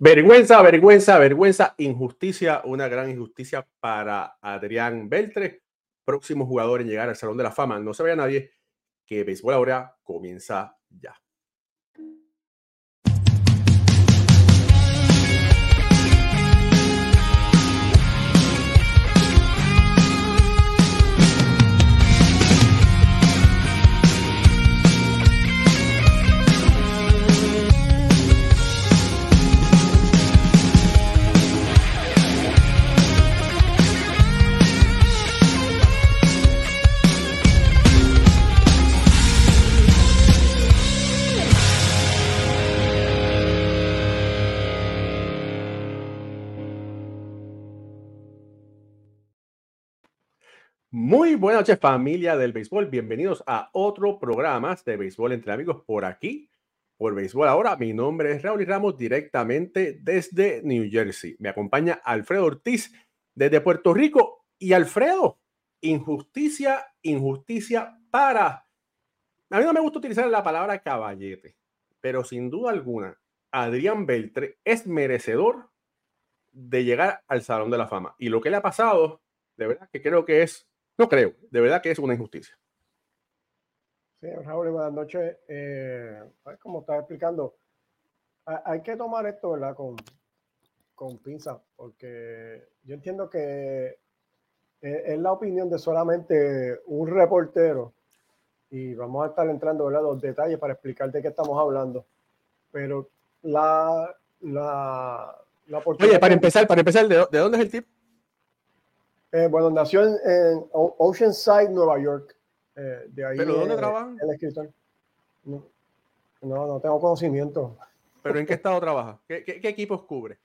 Vergüenza, vergüenza, vergüenza, injusticia, una gran injusticia para Adrián Beltre, próximo jugador en llegar al Salón de la Fama. No se vaya nadie, que Béisbol ahora comienza ya. Muy buenas noches familia del béisbol, bienvenidos a otro programa de béisbol entre amigos por aquí, por béisbol ahora. Mi nombre es Raúl Ramos directamente desde New Jersey. Me acompaña Alfredo Ortiz desde Puerto Rico y Alfredo, injusticia, injusticia para... A mí no me gusta utilizar la palabra caballete, pero sin duda alguna, Adrián Beltre es merecedor de llegar al Salón de la Fama. Y lo que le ha pasado, de verdad que creo que es no creo, de verdad que es una injusticia. Sí, Raúl, buenas noches. Eh, como estaba explicando, hay que tomar esto, ¿verdad? Con, con pinza, porque yo entiendo que es la opinión de solamente un reportero y vamos a estar entrando, ¿verdad? Los detalles para explicar de qué estamos hablando. Pero la, la, la Oye, para empezar, para empezar, ¿de, ¿de dónde es el tip? Eh, bueno, nació en, Oceanside, Nueva York. Eh, de ahí, ¿Pero dónde trabaja? El escritor. No, no, tengo conocimiento. ¿Pero en qué estado trabaja? ¿Qué, qué, equipos cubre?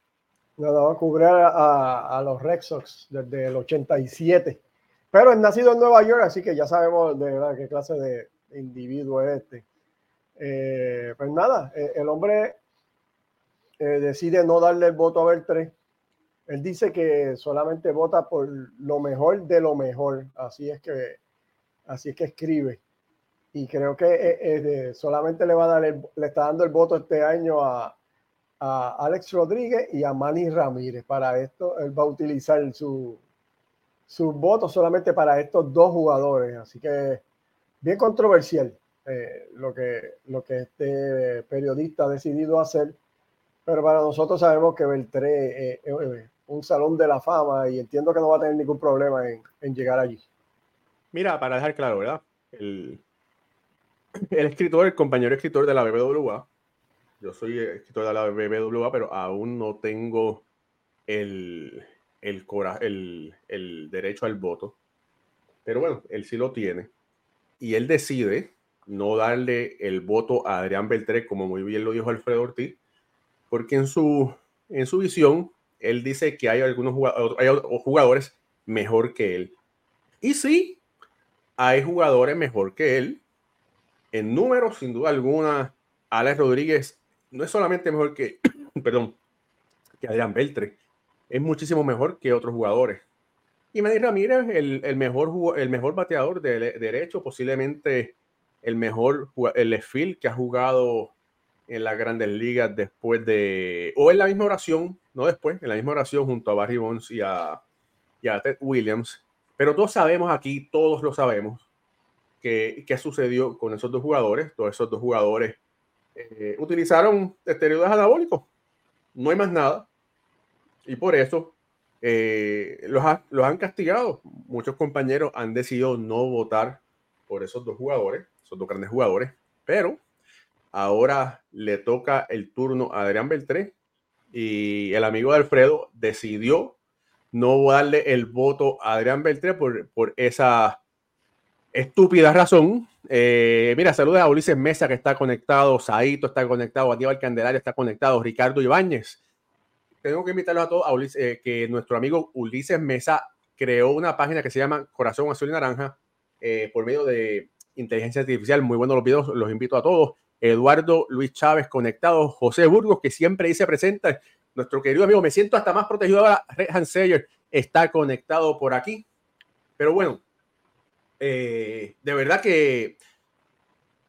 No, no, cubre a, a, los Red Sox desde el 87. Pero es nacido en Nueva York, así que ya sabemos de verdad qué clase de individuo es este. Eh, pues nada, el hombre decide no darle el voto a Beltré él dice que solamente vota por lo mejor de lo mejor. Así es que, así es que escribe. Y creo que eh, solamente le va a dar le está dando el voto este año a, Alex Rodríguez y a Manny Ramírez. Para esto, él va a utilizar su, su voto solamente para estos dos jugadores. Así que bien controversial eh, lo, que, lo que este periodista ha decidido hacer. Pero para nosotros sabemos que Beltré eh, un salón de la fama y entiendo que no va a tener ningún problema en, llegar allí. Mira, para dejar claro, ¿verdad? El, el escritor, el compañero escritor de la BBWA, yo soy escritor de la BBWA, pero aún no tengo el, el, el, el derecho al voto. Pero bueno, él sí lo tiene. Y él decide no darle el voto a Adrián Beltré, como muy bien lo dijo Alfredo Ortiz, porque en su, en su visión él dice que hay algunos jugadores, mejor que él. Y sí, hay jugadores mejor que él. En números, sin duda alguna, Alex Rodríguez no es solamente mejor que, perdón, que Adrián Beltre, es muchísimo mejor que otros jugadores. Y Manny Ramírez, el, el, mejor, el mejor bateador de, derecho, posiblemente el mejor, el field que ha jugado en las grandes ligas después de, o en la misma oración, no después, en la misma oración junto a Barry Bonds y a, Ted Williams. Pero todos sabemos aquí, todos lo sabemos, que, qué sucedió con esos dos jugadores. Todos esos dos jugadores eh, utilizaron esteroides anabólicos. No hay más nada. Y por eso eh, los, los han castigado. Muchos compañeros han decidido no votar por esos dos jugadores, esos dos grandes jugadores. Pero Ahora le toca el turno a Adrián Beltré y el amigo Alfredo decidió no darle el voto a Adrián Beltré por, por esa estúpida razón. Eh, mira, saludos a Ulises Mesa que está conectado, Saito está conectado, Aníbal Candelaria está conectado, Ricardo Ibáñez. Tengo que invitarlos a todos a eh, que nuestro amigo Ulises Mesa creó una página que se llama Corazón Azul y Naranja eh, por medio de inteligencia artificial. Muy buenos los videos, los invito a todos. Eduardo Luis Chávez conectado, José Burgos, que siempre dice presenta, nuestro querido amigo, me siento hasta más protegido ahora, Red Hanseyer está conectado por aquí. Pero bueno, eh, de verdad que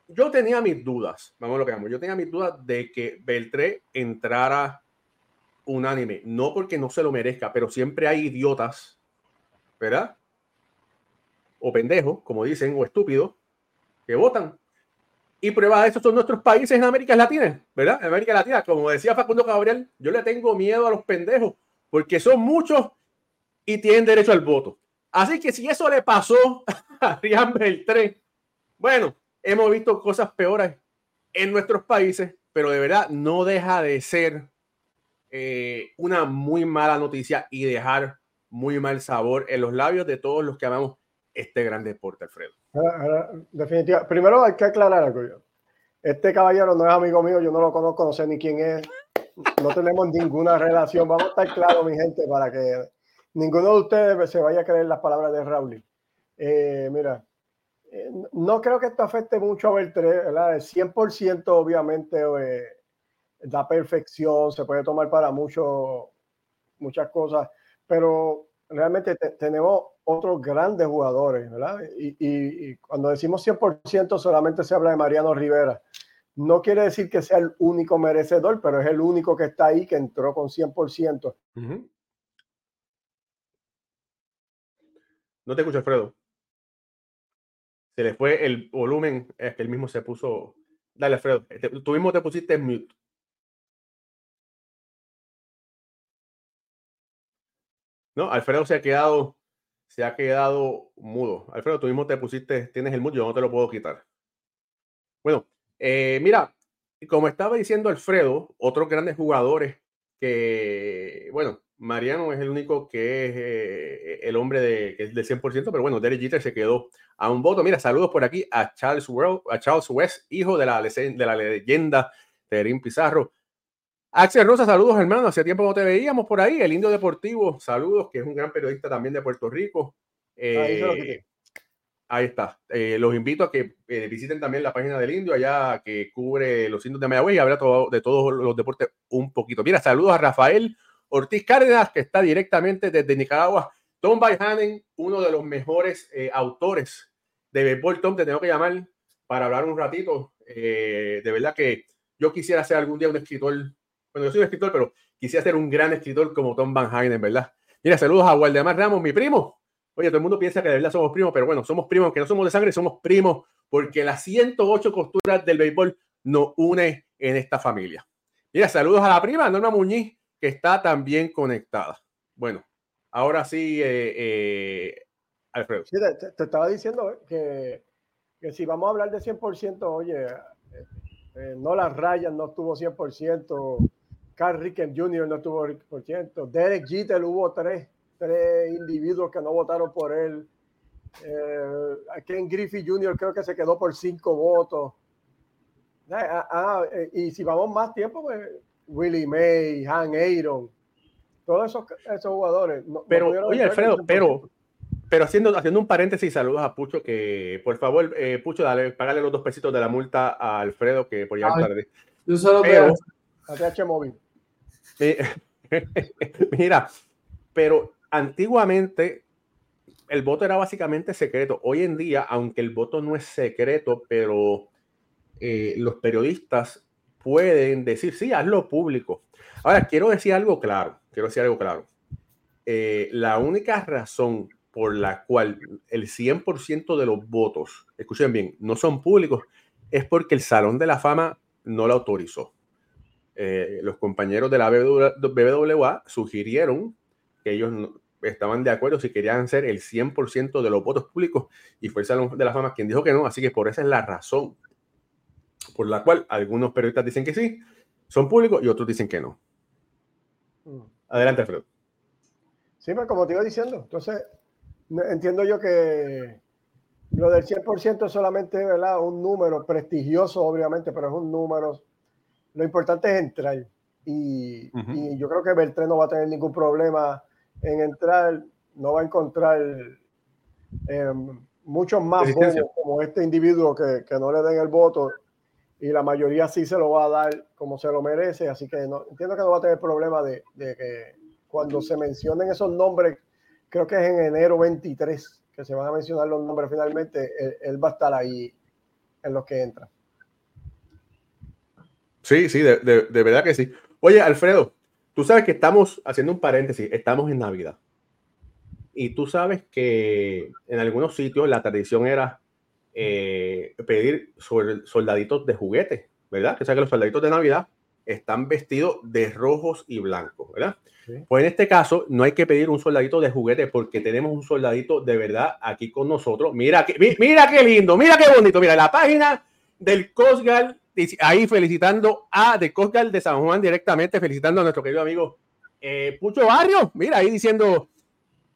yo tenía mis dudas, vamos a lo que vamos, yo tenía mis dudas de que Beltré entrara unánime, no porque no se lo merezca, pero siempre hay idiotas, ¿verdad? O pendejos, como dicen, o estúpidos, que votan. Y prueba de eso son nuestros países en América Latina, ¿verdad? En América Latina, como decía Facundo Gabriel, yo le tengo miedo a los pendejos, porque son muchos y tienen derecho al voto. Así que si eso le pasó a Rian Beltré, bueno, hemos visto cosas peores en nuestros países, pero de verdad no deja de ser eh, una muy mala noticia y dejar muy mal sabor en los labios de todos los que amamos este gran deporte, Alfredo. Definitivamente. Primero hay que aclarar algo. Este caballero no es amigo mío, yo no lo conozco, no sé ni quién es. No tenemos ninguna relación. Vamos a estar claros, mi gente, para que ninguno de ustedes se vaya a creer las palabras de Raúl. Eh, mira, eh, no creo que esto afecte mucho a Beltré, ¿verdad? El 100% obviamente eh, perfección, se puede tomar para mucho, muchas cosas, pero realmente tenemos otros grandes jugadores, ¿verdad? Y, cuando decimos 100% solamente se habla de Mariano Rivera. No quiere decir que sea el único merecedor, pero es el único que está ahí que entró con 100%. No te escucho, Alfredo se le fue el volumen, es que él mismo se puso. Dale, Alfredo, tú mismo te pusiste en mute. No, Alfredo se ha quedado, se ha quedado mudo. Alfredo, tú mismo te pusiste, tienes el mute, yo no te lo puedo quitar. Bueno, eh, mira, como estaba diciendo Alfredo, otros grandes jugadores que, bueno, Mariano es el único que es eh, el hombre de, que es del 100%, pero bueno, Derek Jeter se quedó a un voto. Mira, saludos por aquí a Charles, World, a Charles West, hijo de la, de la leyenda Terín Pizarro. Axel Rosa, saludos hermano, hace tiempo no te veíamos por ahí. El Indio Deportivo, saludos, que es un gran periodista también de Puerto Rico. Eh, ahí está. Eh, los invito a que visiten también la página del Indio, allá que cubre los indios de Mayagüez y habla todo, de todos los deportes un poquito. Mira, saludos a Rafael Ortiz Cárdenas, que está directamente desde Nicaragua. Tom Baihanen, uno de los mejores eh, autores de béisbol. Tom, te tengo que llamar para hablar un ratito. Eh, de verdad que yo quisiera ser algún día un escritor. Bueno, yo soy un escritor, pero quisiera ser un gran escritor como Tom Van Hagen, ¿verdad? Mira, saludos a Waldemar Ramos, mi primo. Oye, todo el mundo piensa que de verdad somos primos, pero bueno, somos primos, que no somos de sangre, somos primos, porque las 108 costuras del béisbol nos une en esta familia. Mira, saludos a la prima, Norma Muñiz, que está también conectada. Bueno, ahora sí, eh, eh, Alfredo. Sí, te, estaba diciendo que, que, si vamos a hablar de 100%, oye, eh, no las rayas no estuvo 100%, Carl Ricken Jr. no estuvo 100%, Derek Jeter hubo tres, tres individuos que no votaron por él. Ken Griffey Jr. creo que se quedó por cinco votos. Ah, ah, y si vamos más tiempo, pues Willie May, Han Aaron, todos esos, esos jugadores. pero, oye, Alfredo, pero, pero haciendo, haciendo un paréntesis, saludos a Pucho, que por favor, eh, Pucho, dale, págale los dos pesitos de la multa a Alfredo, que por llegar tarde. Yo solo pero, móvil. mira, pero antiguamente el voto era básicamente secreto. Hoy en día, aunque el voto no es secreto, pero eh, los periodistas pueden decir, sí, hazlo público. Ahora, quiero decir algo claro, quiero decir algo claro. Eh, la única razón por la cual el 100% de los votos, escuchen bien, no son públicos, es porque el Salón de la Fama no lo autorizó. Eh, los compañeros de la BBWA sugirieron que ellos estaban de acuerdo si querían ser el 100% de los votos públicos y fue el Salón de la Fama quien dijo que no, así que por esa es la razón por la cual algunos periodistas dicen que sí, son públicos y otros dicen que no. Mm. Adelante, Alfredo. Sí, pues como te iba diciendo, entonces entiendo yo que lo del 100% es solamente ¿verdad? un número prestigioso, obviamente, pero es un número. Lo importante es entrar. Y, yo creo que Beltrán no va a tener ningún problema en entrar, no va a encontrar em, muchos más como este individuo que, que, no le den el voto y la mayoría sí se lo va a dar como se lo merece, así que no, entiendo que no va a tener problema de, que cuando se mencionen esos nombres, creo que es en enero 23 que se van a mencionar los nombres finalmente, él, va a estar ahí en los que entra. Sí, sí, de, de, verdad que sí. Oye, Alfredo, tú sabes que estamos haciendo un paréntesis, estamos en Navidad. Y tú sabes que en algunos sitios la tradición era eh, pedir soldaditos de juguete, ¿verdad? Que sea que los soldaditos de Navidad están vestidos de rojos y blancos, ¿verdad? Pues en este caso no hay que pedir un soldadito de juguete porque tenemos un soldadito de verdad aquí con nosotros. Mira que, mira qué lindo, mira qué bonito. Mira la página del Coast ahí felicitando a de Coast de San Juan directamente, felicitando a nuestro querido amigo eh, Pucho Barrio. Mira ahí diciendo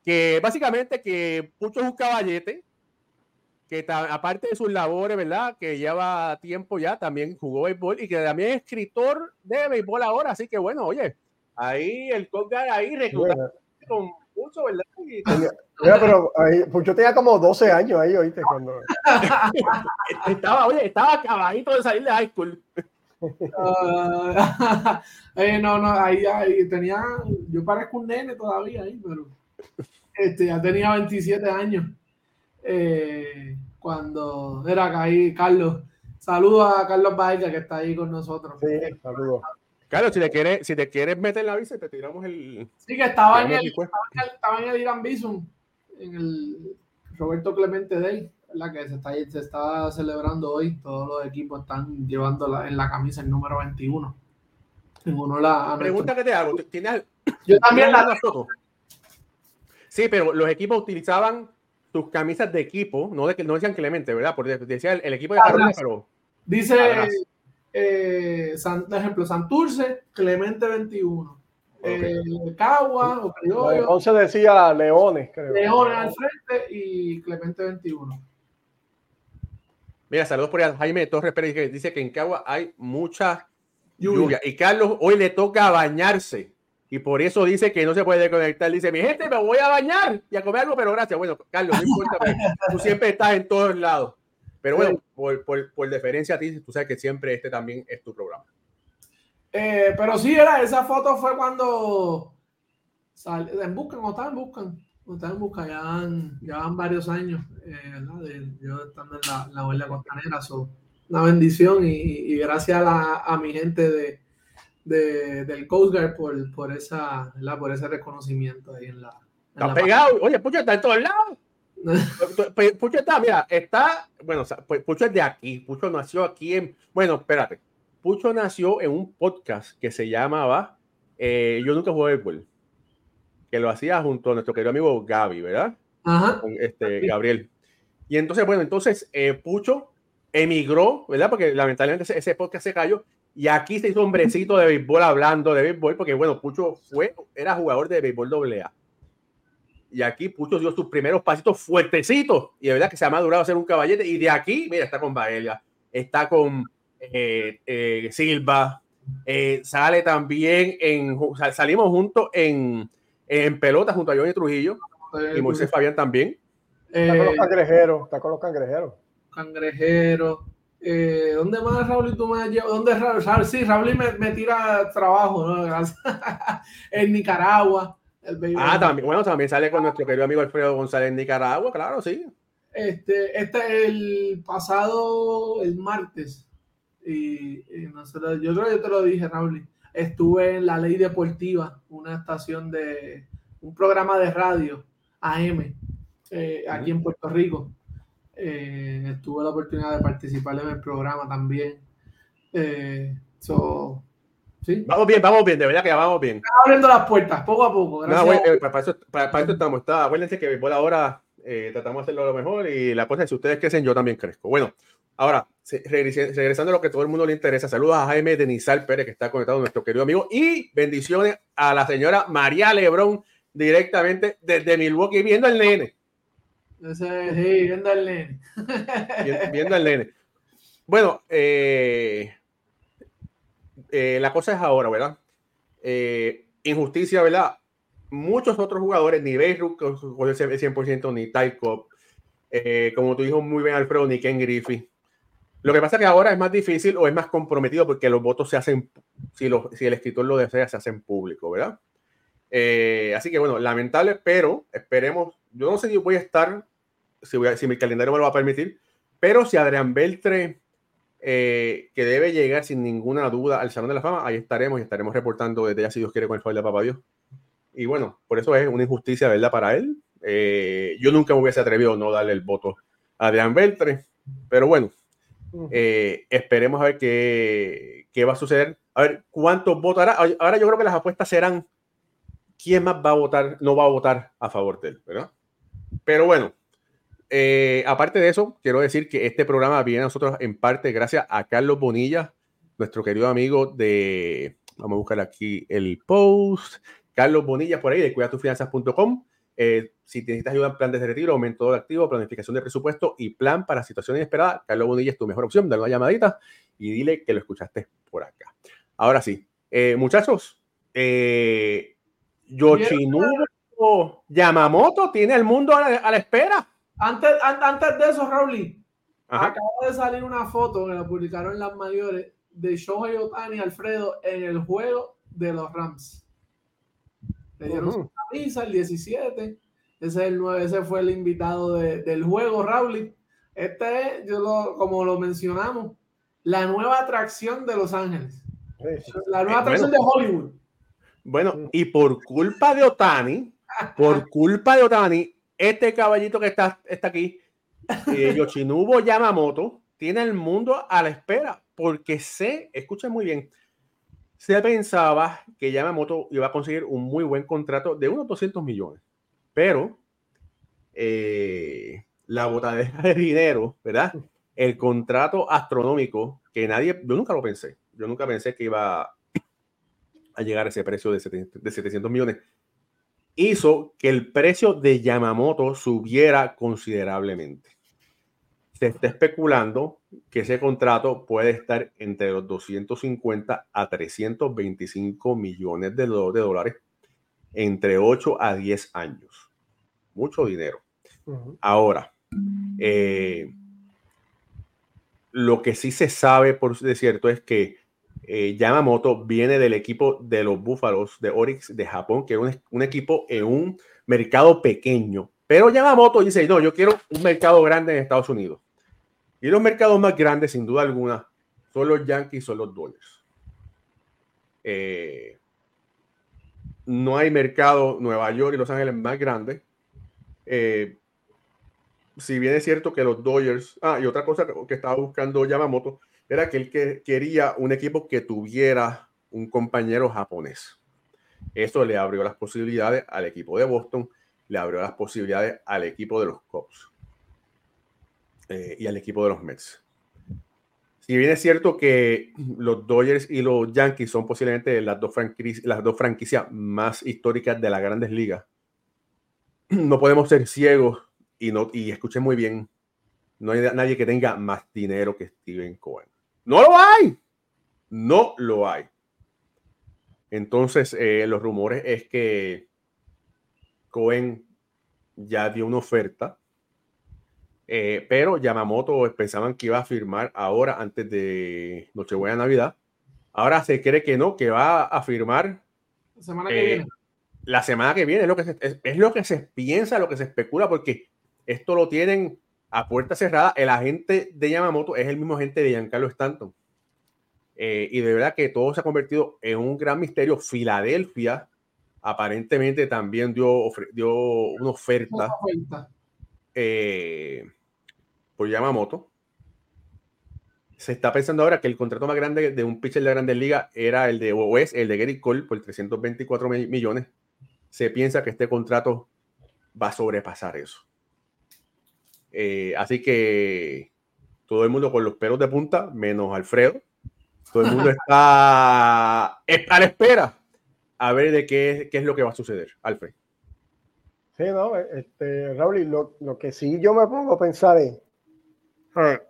que básicamente que Pucho es un caballete, que aparte de sus labores, ¿verdad? Que lleva tiempo ya, también jugó béisbol y que también es escritor de béisbol ahora. Así que bueno, oye, ahí el Colgar ahí reclutando con Pucho, ¿verdad? Mira, pero ahí, Pucho tenía como 12 años ahí, oíste, cuando... estaba, oye, estaba acabadito de salir de high school. Uh, eh, no, no, ahí, ahí, tenía, yo parezco un nene todavía ahí, pero este, ya tenía 27 años. Eh, cuando era ahí, Carlos. Saludos a Carlos Baeza que está ahí con nosotros. Sí, saludos. Carlos, si te quieres, si te quieres meter la visa, te tiramos el. Sí, que estaba, en el, estaba en el, Irán Bison, en el Roberto Clemente Day, la que se está, se está celebrando hoy. Todos los equipos están llevando en la camisa el número 21. la, Pregunta que te hago, ¿tienes, Yo también la foto. Sí, pero los equipos utilizaban sus camisas de equipo, no de que no decían Clemente, ¿verdad? Porque decía el, equipo de Carolina, pero. Dice, eh, por ejemplo, Santurce, Clemente 21. Eh, Cagua o Criollo. Entonces decía Leones, creo. Leones al frente y Clemente 21. Mira, saludos por ahí Jaime Torres Pérez que dice que en Cagua hay mucha lluvia. Y Carlos hoy le toca bañarse. Y por eso dice que no se puede conectar. Dice, mi gente, me voy a bañar y a comer algo, pero gracias. Bueno, Carlos, no importa, tú siempre estás en todos lados. Pero bueno, por, por, por, deferencia a ti, tú sabes que siempre este también es tu programa. Eh, pero sí, era, esa foto fue cuando sal, en Buscan, o estaban en Buscan, o estaban en Buscan, ya van, ya van varios años, eh, ¿verdad? De, yo estando en la, la huelga costanera, so, una bendición y, y gracias a, la, a mi gente de, de, del Coast Guard por, por, esa, por ese reconocimiento ahí en la. está pegado, oye, Pucho está en todos lados. Pucho está, mira, está, bueno, pues, Pucho es de aquí, Pucho nació aquí en, bueno, espérate, Pucho nació en un podcast que se llamaba eh, Yo nunca jugué béisbol, que lo hacía junto a nuestro querido amigo Gaby, ¿verdad? Ajá. este, Gabriel. Y entonces, bueno, entonces eh, Pucho emigró, ¿verdad? Porque lamentablemente ese, ese podcast se cayó y aquí se hizo hombrecito de béisbol hablando de béisbol, porque bueno, Pucho fue, era jugador de béisbol AA. Y aquí Pucho dio sus primeros pasitos fuertecitos. Y de verdad que se ha madurado a ser un caballete. Y de aquí, mira, está con Baelia, está con eh, eh, Silva, eh, sale también en. Salimos juntos en, en pelota junto a Johnny Trujillo y Moisés Fabián también. Está con los cangrejeros, está con los cangrejeros. Cangrejeros. Eh, ¿Dónde más, Raúl, y tú me llevas? ¿Dónde Raúl? Sí, Raúl me, me tira trabajo, ¿no? en Nicaragua. El ah, también, bueno, también sale con nuestro querido amigo Alfredo González en Nicaragua, claro, sí. Este, este el pasado, el martes, y, nosotros, yo creo que yo te lo dije, Raúl, estuve en la Ley Deportiva, una estación de, un programa de radio, AM, eh, aquí en Puerto Rico. Eh, tuve la oportunidad de participar en el programa también. Eh, ¿sí? Vamos bien, vamos bien, de verdad que ya vamos bien. Estamos abriendo las puertas, poco a poco. No, eh, para, eso, para, estamos. Está, acuérdense que por ahora eh, tratamos de hacerlo lo mejor y la cosa es si ustedes crecen, yo también crezco. Bueno, ahora, regresando a lo que todo el mundo le interesa, saludos a Jaime Denizal Pérez, que está conectado, nuestro querido amigo, y bendiciones a la señora María Lebrón, directamente desde Milwaukee, viendo el nene sí, viendo al nene. Viendo al nene. Bueno, eh, eh, la cosa es ahora, ¿verdad? Eh, injusticia, ¿verdad? Muchos otros jugadores, ni Beirut el 100%, ni Tyco, como tú dijo muy bien Alfredo, ni Ken Griffey. Lo que pasa es que ahora es más difícil o es más comprometido porque los votos se hacen, si, si el escritor lo desea, se hacen público, ¿verdad? así que bueno, lamentable, pero esperemos. Yo no sé si voy a estar si, mi calendario me lo va a permitir. Pero si Adrián Beltre eh, que debe llegar sin ninguna duda al Salón de la Fama. Ahí estaremos y estaremos reportando desde ya, si Dios quiere, con el favor de Papá Dios. Y bueno, por eso es una injusticia, ¿verdad? Para él. Eh, yo nunca me hubiese atrevido a no darle el voto a Adrián Beltre, pero bueno, eh, esperemos a ver qué, qué, va a suceder. A ver cuántos votará. Ahora yo creo que las apuestas serán quién más va a votar, no va a votar a favor de él, ¿verdad? Pero bueno, eh, aparte de eso, quiero decir que este programa viene a nosotros en parte gracias a Carlos Bonilla, nuestro querido amigo de, vamos a buscar aquí el post, Carlos Bonilla por ahí de cuidatufinanzas.com. Eh, si necesitas ayuda en plan de retiro, aumento de activo, planificación de presupuesto y plan para situaciones inesperadas, Carlos Bonilla es tu mejor opción. Dale una llamadita y dile que lo escuchaste por acá. Ahora sí, eh, muchachos, eh, Yoshinobu Yamamoto tiene el mundo a la espera. Antes, antes de eso, Raúl, acaba de salir una foto que la publicaron en las mayores de Shohei Otani Alfredo en el juego de los Rams. Le dieron su camisa el 17. Ese, es el 9, ese fue el invitado del juego, Raúl. Este es, yo lo, como lo mencionamos, la nueva atracción de Los Ángeles. La nueva atracción de Hollywood. Bueno, y por culpa de Otani, por culpa de Otani, este caballito que está, está aquí, eh, Yoshinobu Yamamoto, tiene el mundo a la espera, porque sé, escuchen muy bien, se pensaba que Yamamoto iba a conseguir un muy buen contrato de unos 200 millones, pero eh, la botadera de dinero, ¿verdad? El contrato astronómico que nadie, yo nunca lo pensé, yo nunca pensé que iba a llegar a ese precio de 700 millones hizo que el precio de Yamamoto subiera considerablemente. Se está especulando que ese contrato puede estar entre los 250 a 325 millones de, dólares entre 8 a 10 años. Mucho dinero. Ahora, eh, lo que sí se sabe por de cierto es que eh, Yamamoto viene del equipo de los Búfalos de Orix de Japón, que es un, equipo en un mercado pequeño. Pero Yamamoto dice, no, yo quiero un mercado grande en Estados Unidos. Y los mercados más grandes, sin duda alguna, son los Yankees, son los Dodgers. Eh, no hay mercado Nueva York y Los Ángeles más grande. Eh, si bien es cierto que los Dodgers, ah, y otra cosa que estaba buscando Yamamoto, era que él que quería un equipo que tuviera un compañero japonés. Eso le abrió las posibilidades al equipo de Boston, le abrió las posibilidades al equipo de los Cubs eh, y al equipo de los Mets. Si bien es cierto que los Dodgers y los Yankees son posiblemente las dos, las franquicias más históricas de las grandes ligas, no podemos ser ciegos y, no, y escuchen muy bien, no hay nadie que tenga más dinero que Steven Cohen. No lo hay. No lo hay. Entonces, eh, los rumores es que Cohen ya dio una oferta, eh, pero Yamamoto pensaban que iba a firmar ahora antes de Nochebuena Navidad. Ahora se cree que no, que va a firmar la semana que viene. Eh, la semana que viene es lo que, se, es lo que se piensa, lo que se especula, porque esto lo tienen a puerta cerrada, el agente de Yamamoto es el mismo agente de Giancarlo Stanton. Eh, y de verdad que todo se ha convertido en un gran misterio. Filadelfia aparentemente también dio, dio una oferta, eh, por Yamamoto. Se está pensando ahora que el contrato más grande de un pitcher de la Grandes Liga era el de, o es el de Gary Cole por 324 millones. Se piensa que este contrato va a sobrepasar eso. Eh, así que todo el mundo con los pelos de punta, menos Alfredo. Todo el mundo está a la espera a ver de qué, qué es lo que va a suceder, Alfred. Sí, no, este, Raúl, lo, lo, que sí yo me pongo a pensar es, ah,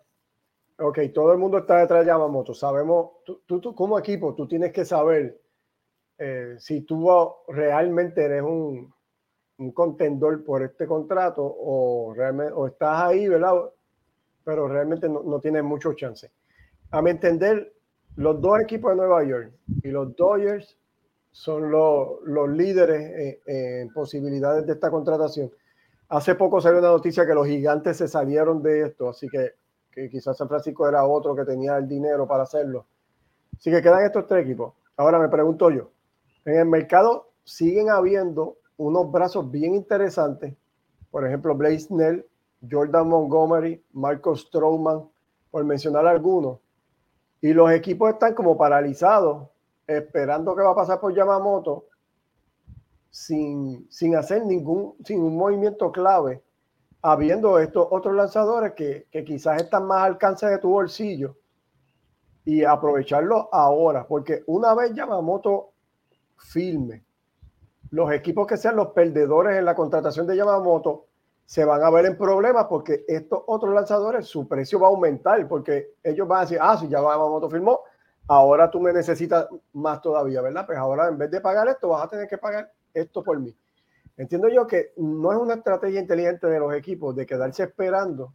ok, todo el mundo está detrás de Yamamoto, sabemos, tú, tú, como equipo, tú tienes que saber eh, si tú realmente eres un, un contendor por este contrato o realmente o estás ahí, ¿verdad? Pero realmente no, no tienes mucho chance. A mi entender, los dos equipos de Nueva York y los Dodgers son los, los líderes en, posibilidades de esta contratación. Hace poco salió una noticia que los gigantes se salieron de esto, así que que quizás San Francisco era otro que tenía el dinero para hacerlo. Así que quedan estos tres equipos. Ahora me pregunto yo, en el mercado siguen habiendo unos brazos bien interesantes, por ejemplo, Blaze Snell, Jordan Montgomery, Marcos Strowman, por mencionar algunos, y los equipos están como paralizados, esperando qué va a pasar por Yamamoto, sin, sin hacer ningún, sin un movimiento clave, habiendo estos otros lanzadores que, que quizás están más al alcance de tu bolsillo. Y aprovecharlo ahora, porque una vez Yamamoto firme, los equipos que sean los perdedores en la contratación de Yamamoto se van a ver en problemas porque estos otros lanzadores, su precio va a aumentar porque ellos van a decir, ah, si ya Yamamoto firmó, ahora tú me necesitas más todavía, ¿verdad? Pues ahora en vez de pagar esto, vas a tener que pagar esto por mí. Entiendo yo que no es una estrategia inteligente de los equipos de quedarse esperando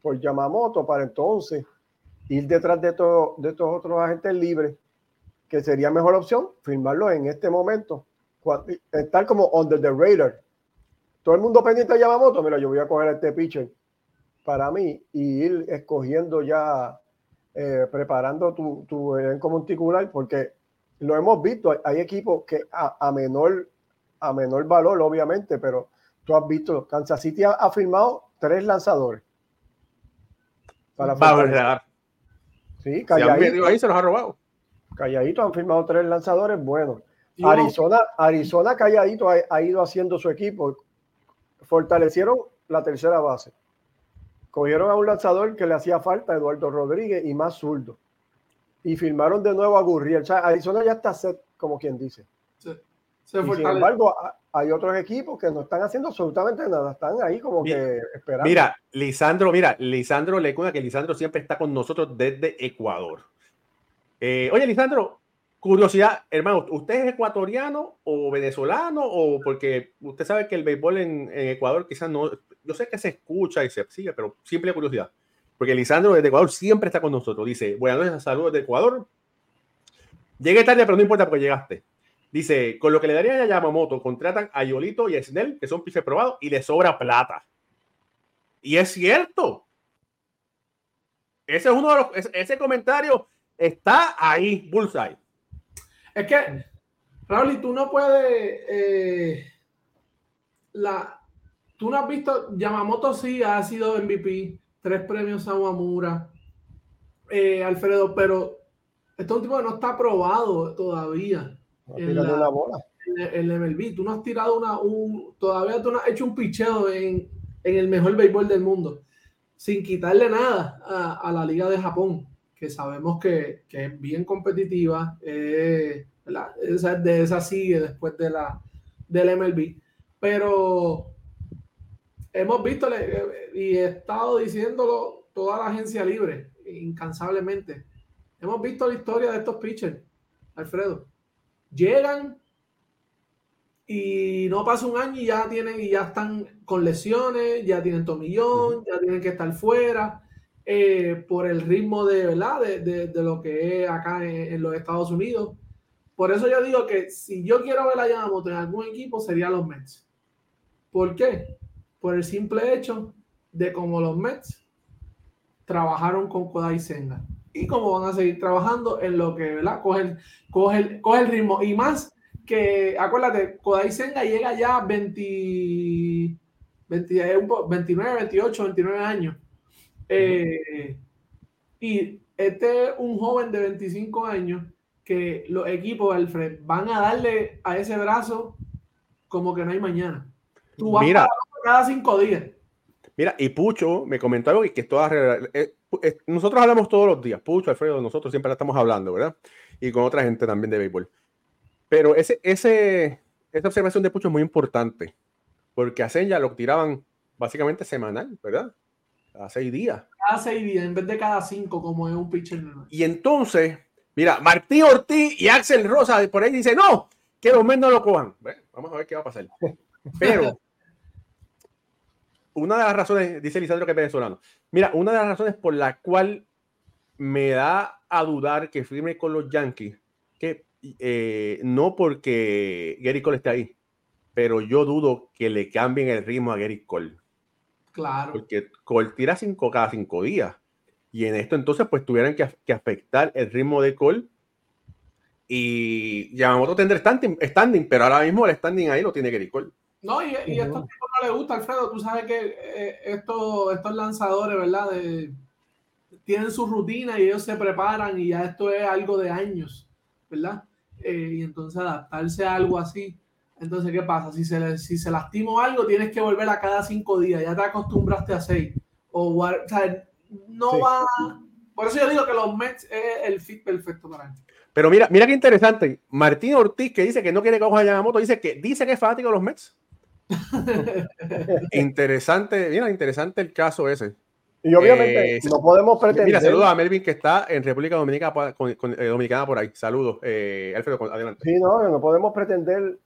por Yamamoto para entonces ir detrás de, todo, de estos otros agentes libres, que sería mejor opción firmarlo en este momento, estar como under the radar, todo el mundo pendiente de Yamamoto, mira, yo voy a coger este pitcher para mí y ir escogiendo ya, eh, preparando tu, tu elenco monticular, porque lo hemos visto, hay, equipos que a, menor, a menor valor, obviamente, pero tú has visto, Kansas City ha, firmado tres lanzadores. Para Sí, calladito. ahí se los ha robado. Calladito han firmado tres lanzadores buenos. Arizona, Arizona calladito ha, ido haciendo su equipo fortalecieron la tercera base. Cogieron a un lanzador que le hacía falta, Eduardo Rodríguez, y más zurdo. Y firmaron de nuevo a Gurriel. O sea, Arizona ya está set, como quien dice. sin embargo, hay otros equipos que no están haciendo absolutamente nada. Están ahí como que esperando. Mira, Lisandro, mira, Lisandro le cuenta que Lisandro siempre está con nosotros desde Ecuador. Eh, oye, Lisandro, Curiosidad, hermano, ¿usted es ecuatoriano o venezolano? O porque usted sabe que el béisbol en, Ecuador quizás no, yo sé que se escucha y se sigue, pero simple curiosidad. Porque Lisandro desde Ecuador siempre está con nosotros. Dice, buenas noches, saludos de Ecuador. Llegué tarde, pero no importa porque llegaste. Dice, con lo que le darían a Yamamoto, contratan a Yolito y a Snell, que son piches probados, y le sobra plata. Y es cierto. Ese es uno de los, ese comentario está ahí, bullseye. Es que, Raúl, y tú no puedes. Eh, la, tú no has visto. Yamamoto sí ha sido MVP, tres premios a Wamura, eh, Alfredo, pero este último no está aprobado todavía. en la, bola. En el MLB. Tú no has tirado una. Un, todavía tú no has hecho un picheo en, el mejor béisbol del mundo, sin quitarle nada a la Liga de Japón que sabemos que, que es bien competitiva, eh, esa, de esa sigue después de la, del MLB, pero hemos visto y he estado diciéndolo toda la agencia libre, incansablemente. Hemos visto la historia de estos pitchers, Alfredo. Llegan y no pasa un año y ya tienen y ya están con lesiones, ya tienen tomillón, ya tienen que estar fuera eh, por el ritmo de, ¿verdad? De, de, lo que es acá en, los Estados Unidos. Por eso yo digo que si yo quiero ver a Yamamoto en algún equipo sería los Mets. ¿Por qué? Por el simple hecho de cómo los Mets trabajaron con Kodai Senga y cómo van a seguir trabajando en lo que, ¿verdad? Coge el, coge el, ritmo. Y más que, acuérdate, Kodai Senga llega ya a 20, 29, 28, 29 años. Eh, y este es un joven de 25 años que los equipos, Alfred, van a darle a ese brazo como que no hay mañana. Tú vas Mira, cada cinco días. Mira, y Pucho me comentó algo y que todas eh, eh, nosotros hablamos todos los días, Pucho, Alfredo, nosotros siempre estamos hablando, ¿verdad? Y con otra gente también de béisbol. Pero ese, ese, esa observación de Pucho es muy importante, porque a Senya lo tiraban básicamente semanal, ¿verdad? Cada seis días. Cada seis días, en vez de cada cinco, como es un pitcher Y entonces, mira, Martín Ortiz y Axel Rosa por ahí dicen, no, que los menos no lo cojan. vamos a ver qué va a pasar. Pero, una de las razones, dice Lisandro que es venezolano, mira, una de las razones por la cual me da a dudar que firme con los Yankees, que eh, no porque Gary Cole esté ahí, pero yo dudo que le cambien el ritmo a Gary Cole. Claro. Porque Cole tira cinco cada cinco días. y en esto entonces pues tuvieran que, que afectar el ritmo de call y Yamamoto tendrá standing, standing, pero ahora mismo el standing ahí lo tiene que Cole. No, y, y esto no le gusta, Alfredo. Tú sabes que eh, estos, estos lanzadores, ¿verdad? tienen su rutina y ellos se preparan y ya esto es algo de años, ¿verdad? Eh, y entonces adaptarse a algo así. Entonces, ¿qué pasa? Si se, si se lastimó algo, tienes que volver a cada cinco días. Ya te acostumbraste a seis. O, o sea, no va. Por eso yo digo que los Mets es el fit perfecto para él. Pero mira, mira qué interesante. Martín Ortiz, que dice que no quiere que coja Yamamoto, dice que dice que es fanático de los Mets. interesante, mira, interesante el caso ese. Y obviamente eh, no podemos pretender. Mira, saludos a Melvin que está en República Dominicana, con, eh, Dominicana por ahí. Saludos, eh, Alfredo, adelante. Sí, no, no podemos pretender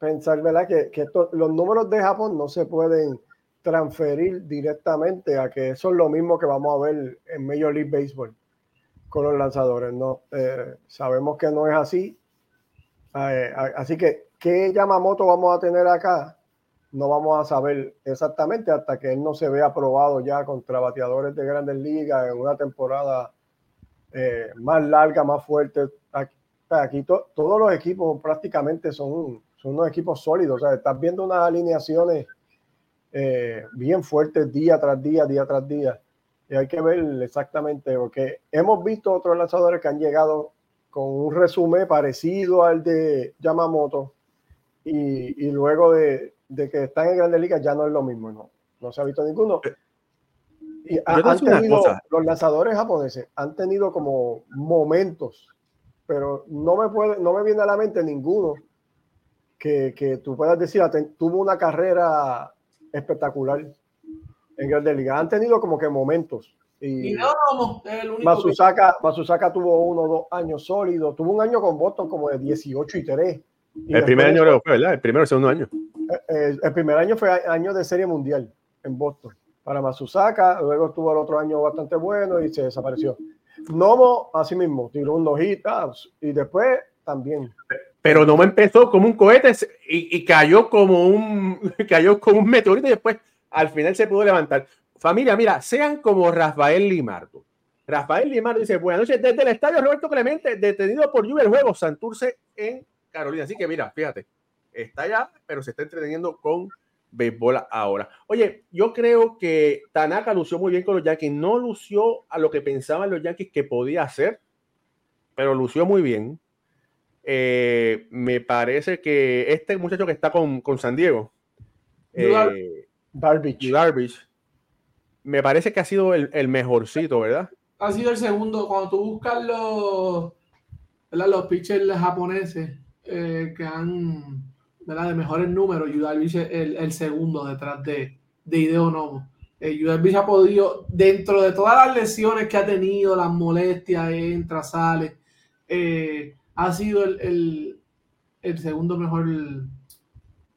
pensar, ¿verdad? Que, que los números de Japón no se pueden transferir directamente a que eso es lo mismo que vamos a ver en Major League Baseball con los lanzadores. No, eh, sabemos que no es así. Eh, así que, ¿qué Yamamoto vamos a tener acá? No vamos a saber exactamente hasta que él no se vea aprobado ya contra bateadores de grandes ligas en una temporada eh, más larga, más fuerte. Aquí, todos los equipos prácticamente son, son unos equipos sólidos. O sea, estás viendo unas alineaciones bien fuertes día tras día, día tras día y hay que ver exactamente, porque hemos visto otros lanzadores que han llegado con un resumen parecido al de Yamamoto y, y luego de, de, que están en Grandes Ligas ya no es lo mismo, no, no se ha visto ninguno. Y han tenido, los lanzadores japoneses han tenido como momentos, pero no me, puede, no me viene a la mente ninguno que, que tú puedas decir, tuvo una carrera espectacular en Grandes Ligas. Han tenido como que momentos. Y, no, el único tuvo uno o dos años sólidos. Tuvo un año con Boston como de 18 y 3. el primer año fue, ¿verdad? El primero o segundo año. Eh, eh, el, primer año fue año de Serie Mundial en Boston para Masusaka. Luego estuvo el otro año bastante bueno y se desapareció. Nomo, así mismo, tiró un hojita y después también. Pero Nomo empezó como un cohete y, y, cayó como un cayó como un meteorito y después al final se pudo levantar. Familia, mira, sean como Rafael Limardo. Rafael Limardo dice, buenas noches desde el estadio Roberto Clemente, detenido por lluvia el juego Santurce en Carolina. Así que mira, fíjate, está allá, pero se está entreteniendo con béisbol ahora. Oye, yo creo que Tanaka lució muy bien con los Yankees. No lució a lo que pensaban los Yankees que podía hacer, pero lució muy bien. Eh, me parece que este muchacho que está con, con San Diego, eh, Darvish. Me parece que ha sido el, mejorcito, ¿verdad? Ha sido el segundo. Cuando tú buscas los, los pitchers japoneses eh, que han, ¿verdad? De mejores números, Darvish es el, segundo detrás de, de Hideo Nomo. Eh, ha podido, dentro de todas las lesiones que ha tenido, las molestias, entra, sale, eh, ha sido el, el segundo mejor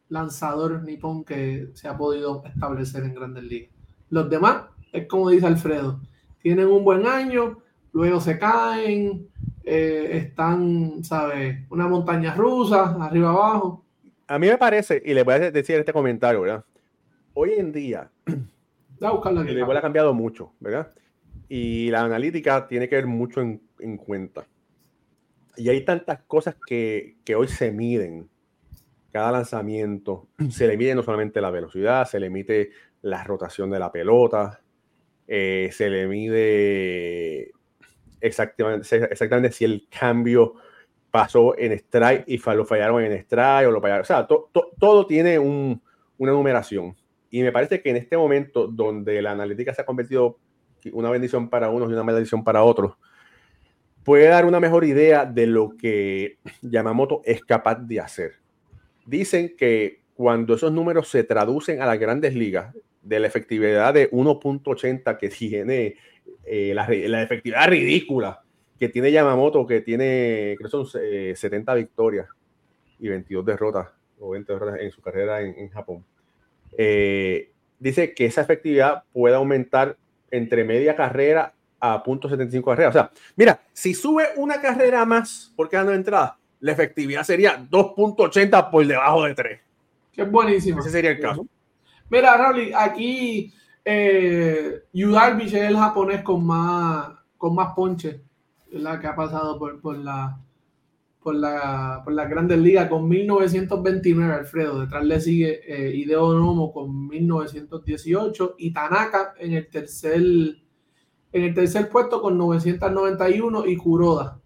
lanzador nipón que se ha podido establecer en Grandes Ligas. Los demás, es como dice Alfredo, tienen un buen año, luego se caen, eh, están, ¿sabes? Una montaña rusa, arriba abajo. A mí me parece, y le voy a decir este comentario, ¿verdad? Hoy en día, el béisbol ha cambiado mucho, ¿verdad? Y la analítica tiene que ver mucho en, en cuenta. Y hay tantas cosas que, que hoy se miden cada lanzamiento se le mide no solamente la velocidad, se le mide la rotación de la pelota, eh, se le mide exactamente, exactamente si el cambio pasó en strike y lo fallaron en strike o lo fallaron. O sea, todo tiene una numeración. Y me parece que en este momento donde la analítica se ha convertido una bendición para unos y una maldición para otros, puede dar una mejor idea de lo que Yamamoto es capaz de hacer dicen que cuando esos números se traducen a las grandes ligas, de la efectividad de 1.80 que tiene eh, la, efectividad ridícula que tiene Yamamoto, que tiene, creo son 70 eh, victorias y 22 derrotas o 20 derrotas en su carrera en, Japón. Eh, dice que esa efectividad puede aumentar entre media carrera a .75 carrera. O sea, mira, si sube una carrera más porque dando entrada, la efectividad sería 2.80 por debajo de 3. Que es buenísimo. Ese sería el caso. Mira, Raúl, aquí Eh, Yu Darvish es el japonés con más, con más ponche, la que ha pasado por, por la por la, por la Grandes Ligas con 1929, Alfredo. Detrás le sigue eh, Hideo Nomo con 1918 y Tanaka en el tercer en el tercer puesto con 991 y Kuroda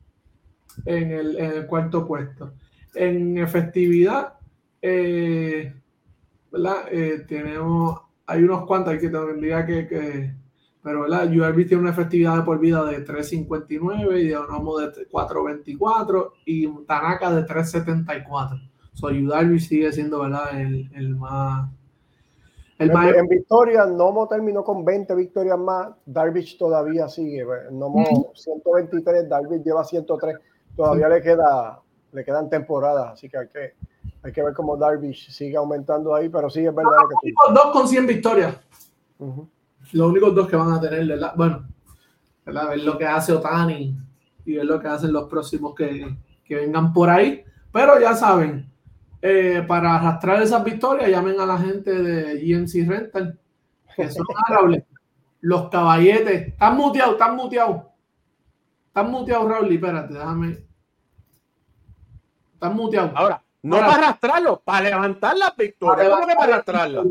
en el, cuarto puesto. En efectividad, eh, ¿verdad? Eh, tenemos, hay unos cuantos que tendría que, que pero ¿verdad? URB tiene una efectividad de por vida de 3.59 y de Onomo de 4.24 y Tanaka de 3.74. So, URB sigue siendo ¿verdad? El, el más en, victoria, Nomo terminó con 20 victorias más, Darvish todavía sigue. Nomo 123, Darvish lleva 103. Todavía le queda le quedan temporadas, así que hay que, hay que ver cómo Darvish sigue aumentando ahí, pero sí es verdad que Dos con 100 victorias. Los únicos dos que van a tener, ¿verdad? bueno, ¿verdad? ver lo que hace Otani y ver lo que hacen los próximos que, que vengan por ahí. Pero ya saben, eh, para arrastrar esas victorias, llamen a la gente de GMC Rental, que son árabes. Los caballetes. Están muteados, están muteados. Están muteados, Raúl. Espérate, déjame. Están muteados. Ahora, no para arrastrarlo, para levantar la victoria. ¿Cómo que para arrastrarlo?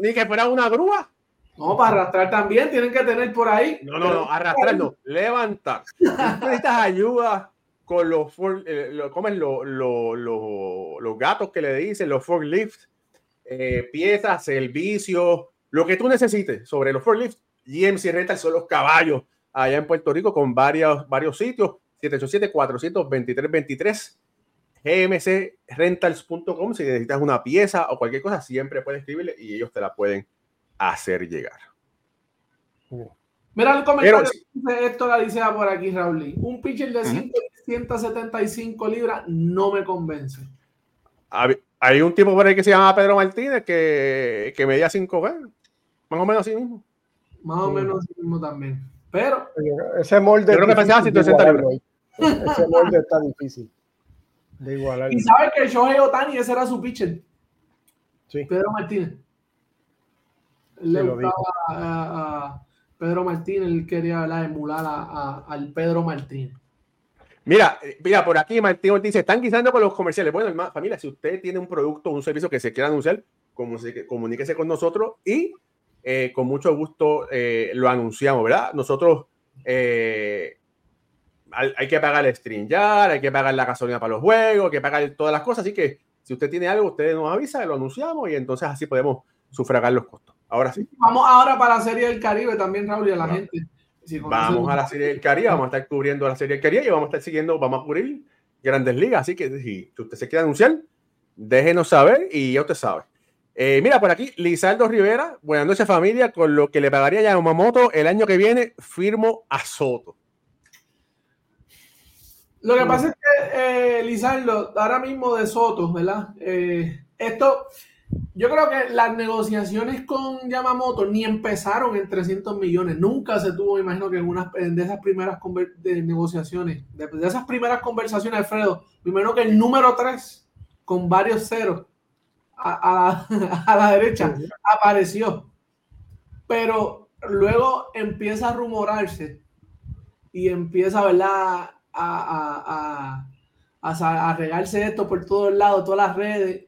ni que fuera una grúa. No, para arrastrar también, tienen que tener por ahí. No, no, no, arrastrar no, levantar. necesitas ayuda con los, eh, lo, los gatos que le dicen, los forklifts, eh, piezas, servicios, lo que tú necesites sobre los forklifts. GMC Rental son los caballos allá en Puerto Rico con varios, varios sitios. 787-423-23 gmcrentals.com si necesitas una pieza o cualquier cosa siempre puedes escribirle y ellos te la pueden hacer llegar. Mira el comentario de esto la dice por aquí, Raúl. Un pitcher de 175 libras no me convence. Hay un tipo por ahí que se llama Pedro Martínez que, que medía 5 Más o menos así mismo. Más o menos así mismo también. Pero. Ese molde. Yo creo que pensaba 160 libras. Ese molde está difícil de igualar. Y sabes que Shohei Otani, ese era su pitcher. Sí. Pedro Martínez. le gustaba a Pedro Martínez, él quería emular a, al Pedro Martínez. Mira, mira, por aquí Martín dice, están guisando con los comerciales. Bueno, familia, si usted tiene un producto o un servicio que se quiera anunciar, comuníquese con nosotros y eh, con mucho gusto eh, lo anunciamos, ¿verdad? Nosotros eh, hay, que pagar el stream ya, hay que pagar la gasolina para los juegos, hay que pagar todas las cosas, así que si usted tiene algo, usted nos avisa, lo anunciamos y entonces así podemos sufragar los costos. Ahora sí. Vamos ahora para la Serie del Caribe también, Raúl, y a la gente. vamos a la Serie del Caribe, vamos a estar cubriendo la Serie del Caribe y vamos a estar siguiendo, vamos a cubrir grandes ligas. Así que si usted se quiere anunciar, déjenos saber y ya usted sabe. Eh, mira, por aquí, Lizardo Rivera, buenas noches familia, con lo que le pagaría Yamamoto el año que viene, firmo a Soto. Lo que pasa es que, eh, Lizardo, ahora mismo de Soto, ¿verdad? Eh, esto, yo creo que las negociaciones con Yamamoto ni empezaron en 300 millones. Nunca se tuvo, imagino que en una de esas primeras de negociaciones, de, esas primeras conversaciones, Alfredo, primero que el número 3 con varios ceros a, la, derecha apareció. Pero luego empieza a rumorarse y empieza, ¿verdad? A, a, a regarse esto por todos lados, todas las redes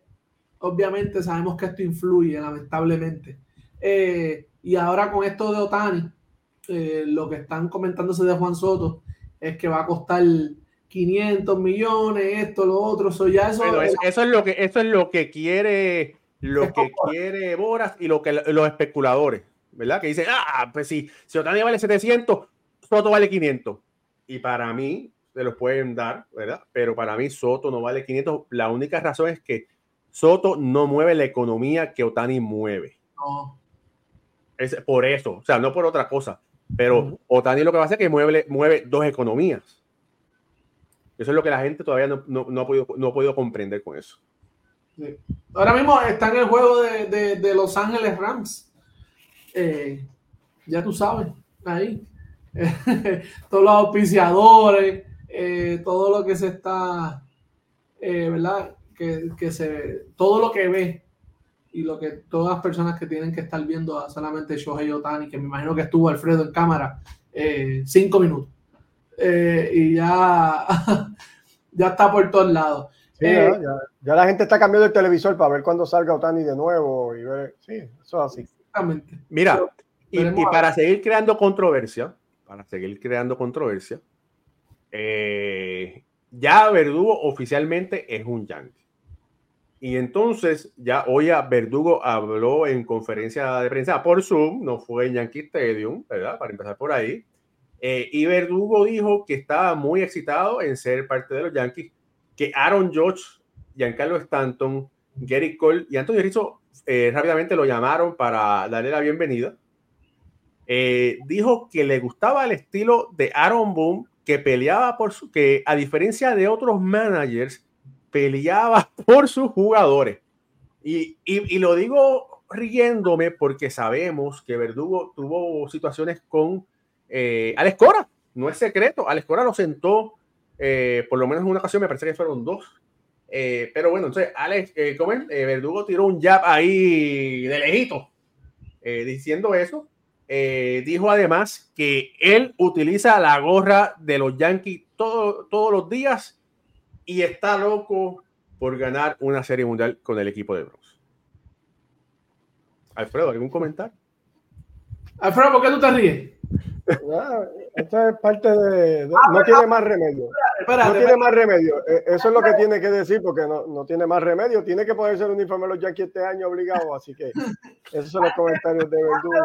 obviamente sabemos que esto influye, lamentablemente. Eh, y ahora con esto de Otani, eh, lo que están comentándose de Juan Soto es que va a costar 500 millones, esto, lo otro. eso, eso, es lo que, eso es lo que quiere, lo que quiere Boras y lo que los especuladores, ¿verdad? Que dicen, ah, pues si, si Otani vale 700, Soto vale 500. Y para mí, se los pueden dar, ¿verdad? Pero para mí Soto no vale 500. La única razón es que Soto no mueve la economía que Otani mueve. Es por eso, o sea, no por otra cosa. Pero Otani lo que va a hacer es que mueve, mueve dos economías. Eso es lo que la gente todavía no, ha, podido, comprender con eso. Ahora mismo está en el juego de, Los Ángeles Rams. Eh, ya tú sabes, ahí. Todos los auspiciadores, eh, todo lo que se está, eh, ¿verdad? Que, se todo lo que ve y lo que todas las personas que tienen que estar viendo a solamente Shohei Otani, que me imagino que estuvo Alfredo en cámara, eh, cinco minutos. Eh, y ya, ya está por todos lados. Eh, ya, la gente está cambiando el televisor para ver cuándo salga Otani de nuevo y ver. Sí, eso es así. Exactamente. Mira, y, para seguir creando controversia, para seguir creando controversia, ya Verdugo oficialmente es un Yankee. Y entonces ya hoy a Verdugo habló en conferencia de prensa por Zoom, no fue en Yankee Stadium, ¿verdad? Para empezar por ahí. Eh, y Verdugo dijo que estaba muy excitado en ser parte de los Yankees, que Aaron George, Giancarlo Stanton, Gary Cole y Antonio Rizzo eh, rápidamente lo llamaron para darle la bienvenida. Eh, dijo que le gustaba el estilo de Aaron Boone, que peleaba por su, que a diferencia de otros managers, peleaba por sus jugadores. Y, y, lo digo riéndome porque sabemos que Verdugo tuvo situaciones con eh, Alex Cora. No es secreto. Alex Cora lo sentó eh, por lo menos en una ocasión, me parece que fueron dos. Eh, pero bueno, entonces Alex, eh, ¿cómo es? Verdugo tiró un jab ahí de lejito diciendo eso. dijo además que él utiliza la gorra de los Yankees todo, todos los días y está loco por ganar una serie mundial con el equipo de Bros. Alfredo, ¿algún comentario? Alfredo, ¿por qué tú te ríes? Ah, esta es parte de. Ah, no tiene más remedio. no tiene más remedio. Eso es lo que tiene que decir, porque no, no tiene más remedio. Tiene que ponerse el uniforme de los Yankees este año obligado. Así que esos son los comentarios de Verdugo.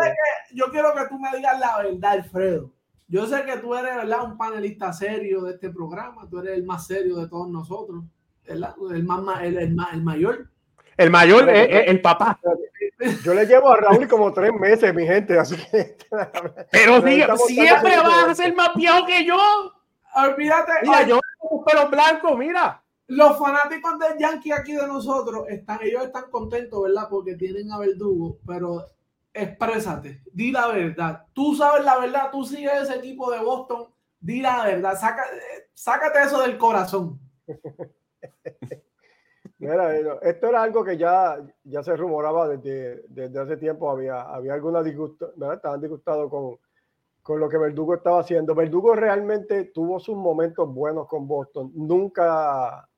Yo quiero que tú me digas la verdad, Alfredo. Yo sé que tú eres, ¿verdad? Un panelista serio de este programa, tú eres el más serio de todos nosotros, ¿verdad? El, más, el, el, el mayor. El mayor es el, papá. Yo le llevo a Raúl como tres meses, mi gente, así que... Pero siempre vas a ser más viejo que yo. Olvídate. Mira, yo tengo pelo blanco, mira. Los fanáticos del Yankee aquí de nosotros, están, ellos están contentos, ¿verdad? Porque tienen a Verdugo, pero exprésate, di la verdad. Tú sabes la verdad, tú sigues ese equipo de Boston, di la verdad, Saca, sácate eso del corazón. Mira, esto era algo que ya, ya se rumoraba desde, desde hace tiempo. Había, había alguna disgusto, ¿verdad? Estaban disgustados con, con lo que Verdugo estaba haciendo. Verdugo realmente tuvo sus momentos buenos con Boston. Nunca,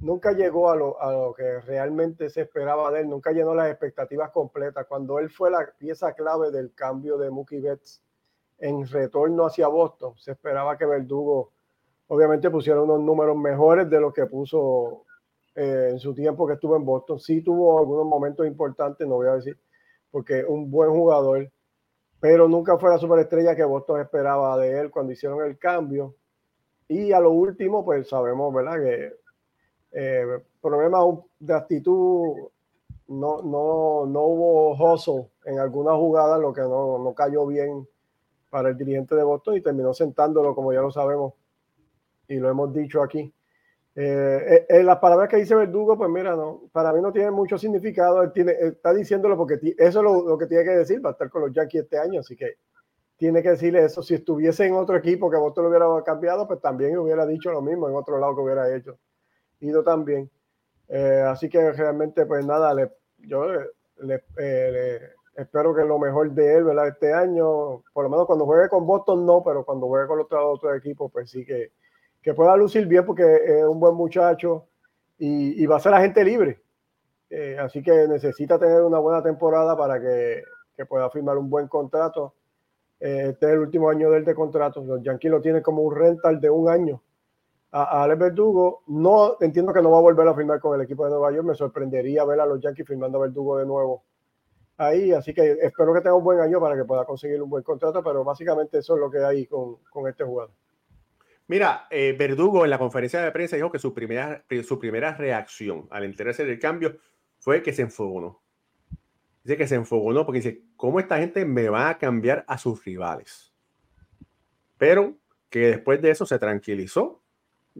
nunca llegó a lo, a lo, que realmente se esperaba de él, nunca llenó las expectativas completas. Cuando él fue la pieza clave del cambio de Mookie Betts en retorno hacia Boston, se esperaba que Verdugo obviamente pusiera unos números mejores de lo que puso eh, en su tiempo que estuvo en Boston. Sí tuvo algunos momentos importantes, no voy a decir, porque un buen jugador, pero nunca fue la superestrella que Boston esperaba de él cuando hicieron el cambio. Y a lo último, pues sabemos, ¿verdad? Que eh, problemas de actitud, no, no, no hubo hustle en alguna jugada, lo que no, no cayó bien para el dirigente de Boston y terminó sentándolo, como ya lo sabemos y lo hemos dicho aquí. Eh, eh, las palabras que dice Verdugo, pues mira, no, para mí no tiene mucho significado. Él tiene, está diciéndolo porque eso es lo, lo, que tiene que decir para estar con los Yankees este año. Así que tiene que decirle eso. Si estuviese en otro equipo que Boston lo hubiera cambiado, pues también hubiera dicho lo mismo en otro lado que hubiera hecho ido también. Eh, así que realmente, pues nada, le, yo le, eh, espero que lo mejor de él, ¿verdad? Este año, por lo menos cuando juegue con Boston, no, pero cuando juegue con los otros equipos, pues sí que, que pueda lucir bien porque es un buen muchacho y, y va a ser agente libre. Eh, así que necesita tener una buena temporada para que, que pueda firmar un buen contrato. este es el último año del de contrato. Los Yankees lo tienen como un rental de un año a, Alex Verdugo. No entiendo que no va a volver a firmar con el equipo de Nueva York. Me sorprendería ver a los Yankees firmando a Verdugo de nuevo ahí. Así que espero que tenga un buen año para que pueda conseguir un buen contrato. Pero básicamente eso es lo que hay con, con este jugador. Mira, eh, Verdugo en la conferencia de prensa dijo que su primera, su primera reacción al enterarse del cambio fue que se enfogonó. Dice que se enfogonó porque dice, ¿cómo esta gente me va a cambiar a sus rivales? Pero que después de eso se tranquilizó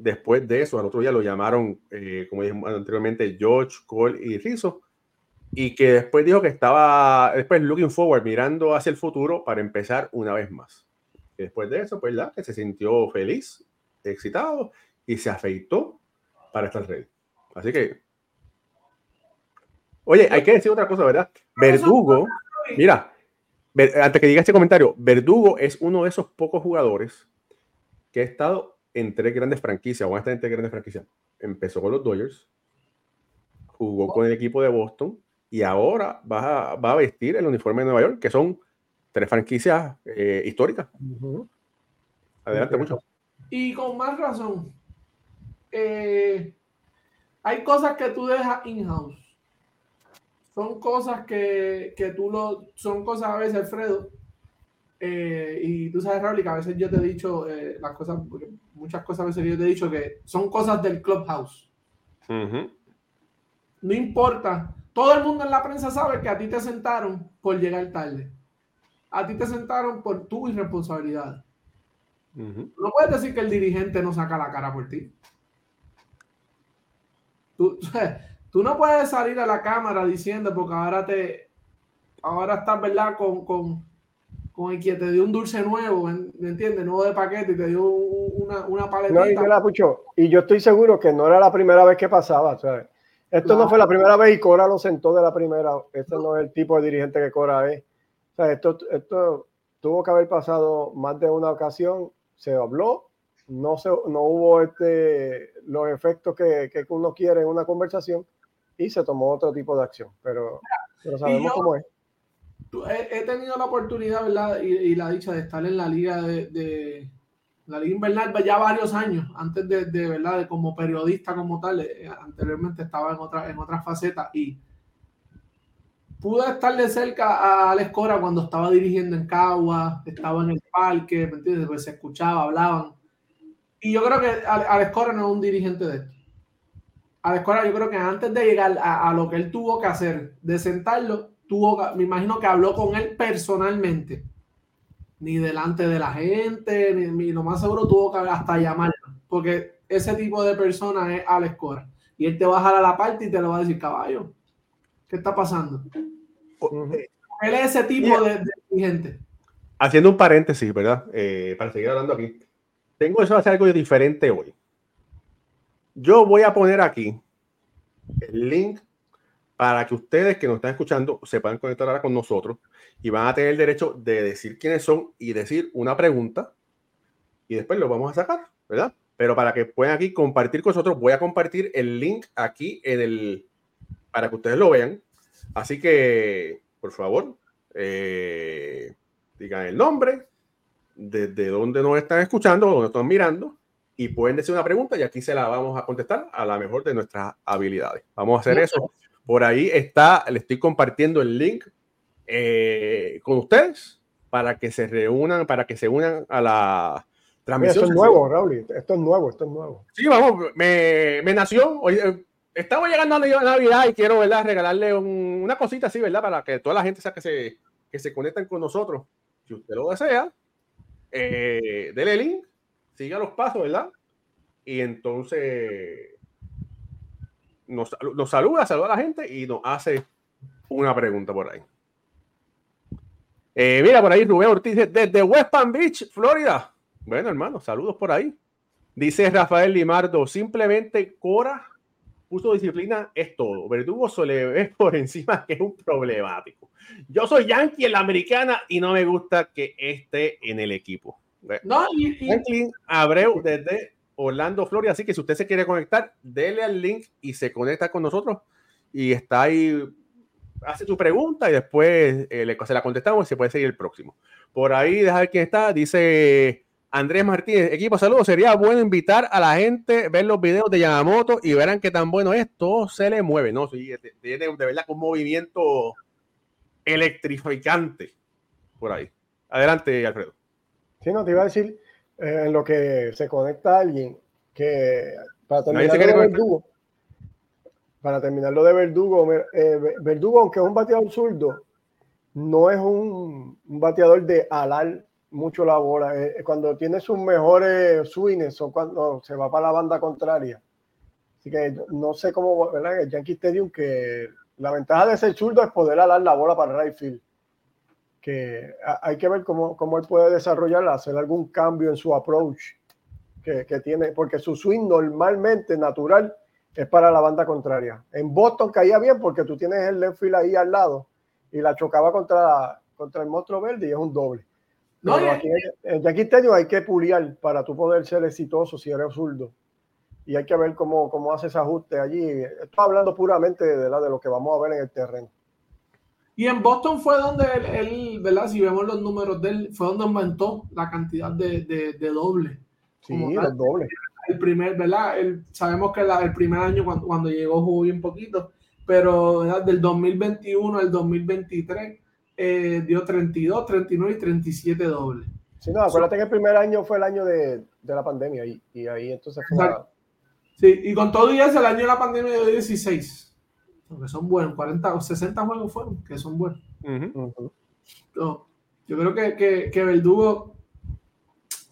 Después de eso, al otro día lo llamaron, eh, como dijimos anteriormente, George, Cole y Rizzo, y que después dijo que estaba, después looking forward, mirando hacia el futuro para empezar una vez más. Y después de eso, pues la que se sintió feliz, excitado y se afeitó para estar ready. Así que Oye, hay que decir otra cosa, ¿verdad? Verdugo, mira, antes que diga este comentario, Verdugo es uno de esos pocos jugadores que ha estado en tres grandes franquicias, o a estar en tres grandes franquicias. Empezó con los Dodgers, jugó con el equipo de Boston y ahora va a, va a vestir el uniforme de Nueva York, que son tres franquicias eh, históricas. Adelante, mucho. Y con más razón, eh, hay cosas que tú dejas in-house. Son cosas que, que, tú lo. Son cosas a veces, Alfredo. Eh, y tú sabes, Raúl, que a veces yo te he dicho las cosas, muchas cosas a veces yo te he dicho que son cosas del clubhouse. No importa. Todo el mundo en la prensa sabe que a ti te sentaron por llegar tarde. A ti te sentaron por tu irresponsabilidad. No puedes decir que el dirigente no saca la cara por ti. Tú, tú, no puedes salir a la cámara diciendo porque ahora te ahora estás, ¿verdad? Con, con, con el que te dio un dulce nuevo, ¿me entiendes? Nuevo de paquete y te dio una, una paletita. No, y, y yo estoy seguro que no era la primera vez que pasaba, ¿sabes? Esto no fue la primera vez y Cora lo sentó de la primera. Este no, es el tipo de dirigente que Cora es. O sea, esto, esto tuvo que haber pasado más de una ocasión. Se habló, no, se, no hubo este, los efectos que, que uno quiere en una conversación y se tomó otro tipo de acción. Pero, pero sabemos cómo es. He, tenido la oportunidad, ¿verdad? Y, y, la dicha de estar en la liga de la Liga Invernal ya varios años, antes de, de verdad, de como periodista como tal, eh, anteriormente estaba en otra, en otra faceta y pude estar de cerca a Alex Cora cuando estaba dirigiendo en Cagua, estaba en el parque, ¿me entiendes? Pues se escuchaba, hablaban. Y yo creo que Alex Cora no es un dirigente de esto. Alex Cora, yo creo que antes de llegar a, a lo que él tuvo que hacer, de sentarlo, tuvo, me imagino que habló con él personalmente ni delante de la gente, ni, lo más seguro tuvo que hasta llamarlo, porque ese tipo de persona es Alex Cora. Y él te va a jalar a la parte y te lo va a decir, caballo, ¿qué está pasando? Él es ese tipo de, gente. Haciendo un paréntesis, ¿verdad? Eh, para seguir hablando aquí. Tengo eso a hacer algo diferente hoy. Yo voy a poner aquí el link para que ustedes que nos están escuchando se puedan conectar ahora con nosotros y van a tener el derecho de decir quiénes son y decir una pregunta y después lo vamos a sacar, ¿verdad? Pero para que puedan aquí compartir con nosotros, voy a compartir el link aquí en el para que ustedes lo vean. Así que, por favor, eh, digan el nombre, desde dónde nos están escuchando, dónde están mirando, y pueden decir una pregunta y aquí se la vamos a contestar a la mejor de nuestras habilidades. Vamos a hacer eso. Por ahí está, le estoy compartiendo el link eh, con ustedes para que se reúnan, para que se unan a la transmisión. esto es nuevo, Raúl. Esto es nuevo, esto es nuevo. Sí, vamos, me, me nació. Hoy, estamos llegando a Navidad y quiero, ¿verdad? Regalarle una cosita así, ¿verdad? Para que toda la gente sea que se, que se conecten con nosotros. Si usted lo desea, eh, dele link, siga los pasos, ¿verdad? Y entonces nos, nos saluda, saluda a la gente y nos hace una pregunta por ahí. Eh, mira, por ahí Rubén Ortiz desde West Palm Beach, Florida. Bueno, hermano, saludos por ahí. Dice Rafael Limardo, simplemente Cora puso disciplina, es todo. Verdugo se le ve por encima que es un problemático. Yo soy Yankee en la americana y no me gusta que esté en el equipo. No, y, Abreu desde Orlando, Florida. Así que si usted se quiere conectar, dele al link y se conecta con nosotros. Y está ahí hace tu pregunta y después eh, se la contestamos y se puede seguir el próximo. Por ahí, dejar quién está, dice Andrés Martínez, equipo, saludos, sería bueno invitar a la gente, ver los videos de Yamamoto y verán qué tan bueno es, todo se le mueve, ¿no? Tiene de, verdad un movimiento electrificante por ahí. Adelante, Alfredo. Sí, no, te iba a decir, eh, en lo que se conecta alguien, que para terminar el dúo, para terminar lo de Verdugo, eh, Verdugo, aunque es un bateador zurdo, no es un, bateador de alar mucho la bola. Eh, cuando tiene sus mejores swings o cuando se va para la banda contraria. Así que no sé cómo, ¿verdad? El Yankee Stadium, que la ventaja de ser zurdo es poder alar la bola para el right field. Que hay que ver cómo, cómo él puede desarrollarla, hacer algún cambio en su approach que, que tiene, porque su swing normalmente natural es para la banda contraria. En Boston caía bien porque tú tienes el left field ahí al lado y la chocaba contra, contra el monstruo verde y es un doble. No, aquí en Yankee Stadium hay que puliar para tú poder ser exitoso si eres zurdo. Y hay que ver cómo, cómo hace ese ajuste allí. Estoy hablando puramente de, la, de lo que vamos a ver en el terreno. Y en Boston fue donde él, ¿verdad? Si vemos los números de él, fue donde aumentó la cantidad de, de, de doble. Sí, los dobles el primer, ¿verdad? sabemos que el primer año cuando, cuando, llegó jugó bien poquito, pero del 2021 al 2023 eh, dio 32, 39 y 37 dobles. Sí, no, acuérdate que el primer año fue el año de, de la pandemia y, y, ahí entonces fue Sí, y con todo y eso, el año de la pandemia dio 16. Que son buenos, 40 o 60 juegos fueron, que son buenos. yo creo que, que, que Verdugo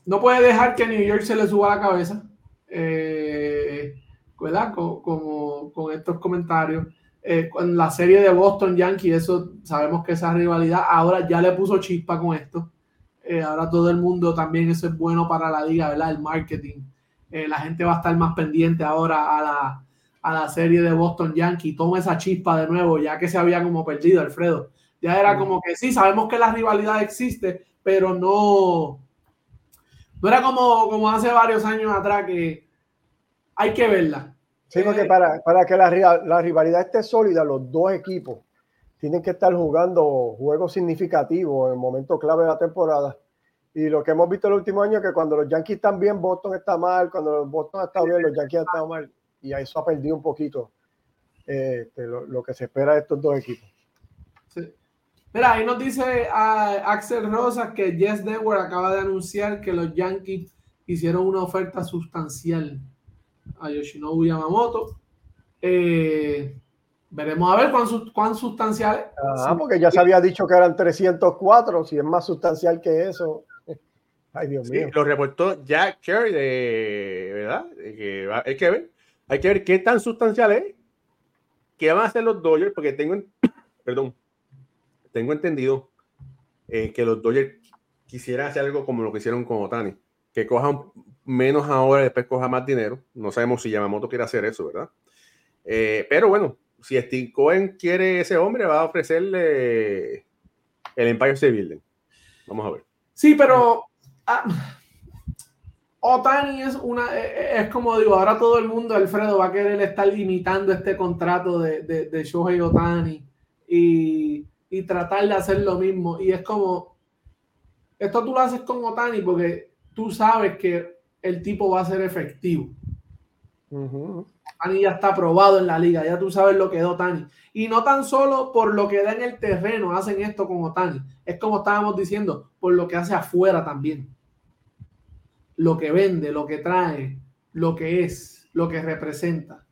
no puede dejar que New York se le suba la cabeza eh, ¿verdad? Con, con, estos comentarios. Eh, con la serie de Boston Yankee, eso sabemos que esa rivalidad ahora ya le puso chispa con esto. Eh, ahora todo el mundo también, eso es bueno para la liga, ¿verdad? El marketing. Eh, la gente va a estar más pendiente ahora a la, a la serie de Boston Yankee. Toma esa chispa de nuevo, ya que se había como perdido, Alfredo. Ya era como que sí, sabemos que la rivalidad existe, pero no, no era como, como hace varios años atrás que hay que verla. Sí, porque eh, para, para que la, la, rivalidad esté sólida, los dos equipos tienen que estar jugando juegos significativos en el momento clave de la temporada. Y lo que hemos visto el último año es que cuando los Yankees están bien, Boston está mal. Cuando los Boston está bien, los Yankees están mal. Y eso ha perdido un poquito eh, lo, lo, que se espera de estos dos equipos. Mira, ahí nos dice a Axel Rosas que Jess Network acaba de anunciar que los Yankees hicieron una oferta sustancial a Yoshinobu Yamamoto. Eh, veremos a ver cuán, cuán sustancial es. Ah, porque ya se había dicho que eran 304, si es más sustancial que eso. Ay, Dios mío. lo reportó Jack Cherry de, ¿verdad? Que hay que ver, hay que ver qué tan sustancial es, qué van a hacer los Dodgers, porque tengo, perdón, tengo entendido eh, que los Dodgers quisieran hacer algo como lo que hicieron con Otani, que cojan menos ahora y después coja más dinero. No sabemos si Yamamoto quiere hacer eso, ¿verdad? Eh, pero bueno, si Steve Cohen quiere ese hombre, va a ofrecerle el Empire State Building. Vamos a ver. Sí, pero ah, Otani es una, eh, es como digo, ahora todo el mundo, Alfredo, va a querer estar limitando este contrato de, de, de Shohei Otani. Y y tratar de hacer lo mismo. Y es como, esto tú lo haces con Otani porque tú sabes que el tipo va a ser efectivo. Otani ya está probado en la liga, ya tú sabes lo que es Otani. Y no tan solo por lo que da en el terreno hacen esto con Otani, es como estábamos diciendo, por lo que hace afuera también. Lo que vende, lo que trae, lo que es, lo que representa.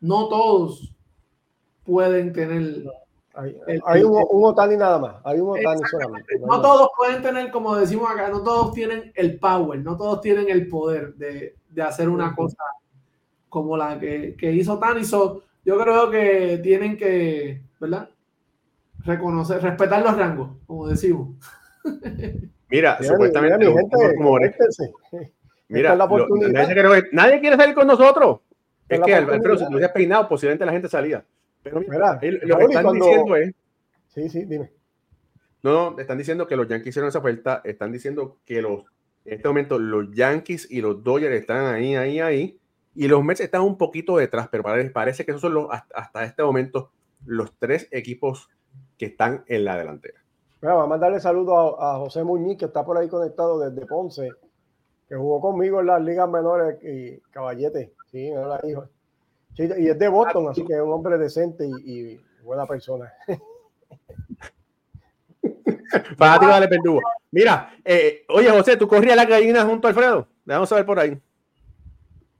No todos pueden tener hay, un, Otani nada más, hay un Otani solamente. No, todos pueden tener, como decimos acá, no todos tienen el power, no todos tienen el poder de, de hacer una cosa como la que, que hizo Otani. So, yo creo que tienen que, ¿verdad? Reconocer, respetar los rangos, como decimos. Mira, supuestamente. Mira, gente, como, mira la nadie, nadie, quiere salir con nosotros. Es, que, Alfredo, si tú hubieras peinado, posiblemente la gente salía. Pero mira, lo que están diciendo es. Sí, sí, dime. No, no, están diciendo que los Yankees hicieron esa oferta, están diciendo que los, en este momento los Yankees y los Dodgers están ahí, ahí, ahí, y los Mets están un poquito detrás, pero parece, que esos son los, hasta, este momento los tres equipos que están en la delantera. Bueno, vamos a mandarle saludo a, José Muñiz, que está por ahí conectado desde Ponce, que jugó conmigo en las ligas menores y Caballete, sí, no la hijo y es de Boston, así que es un hombre decente y, buena persona. Fanático de Verdugo. Mira, eh, oye José, ¿tú corrías la gallina junto a Alfredo? Vamos a ver por ahí.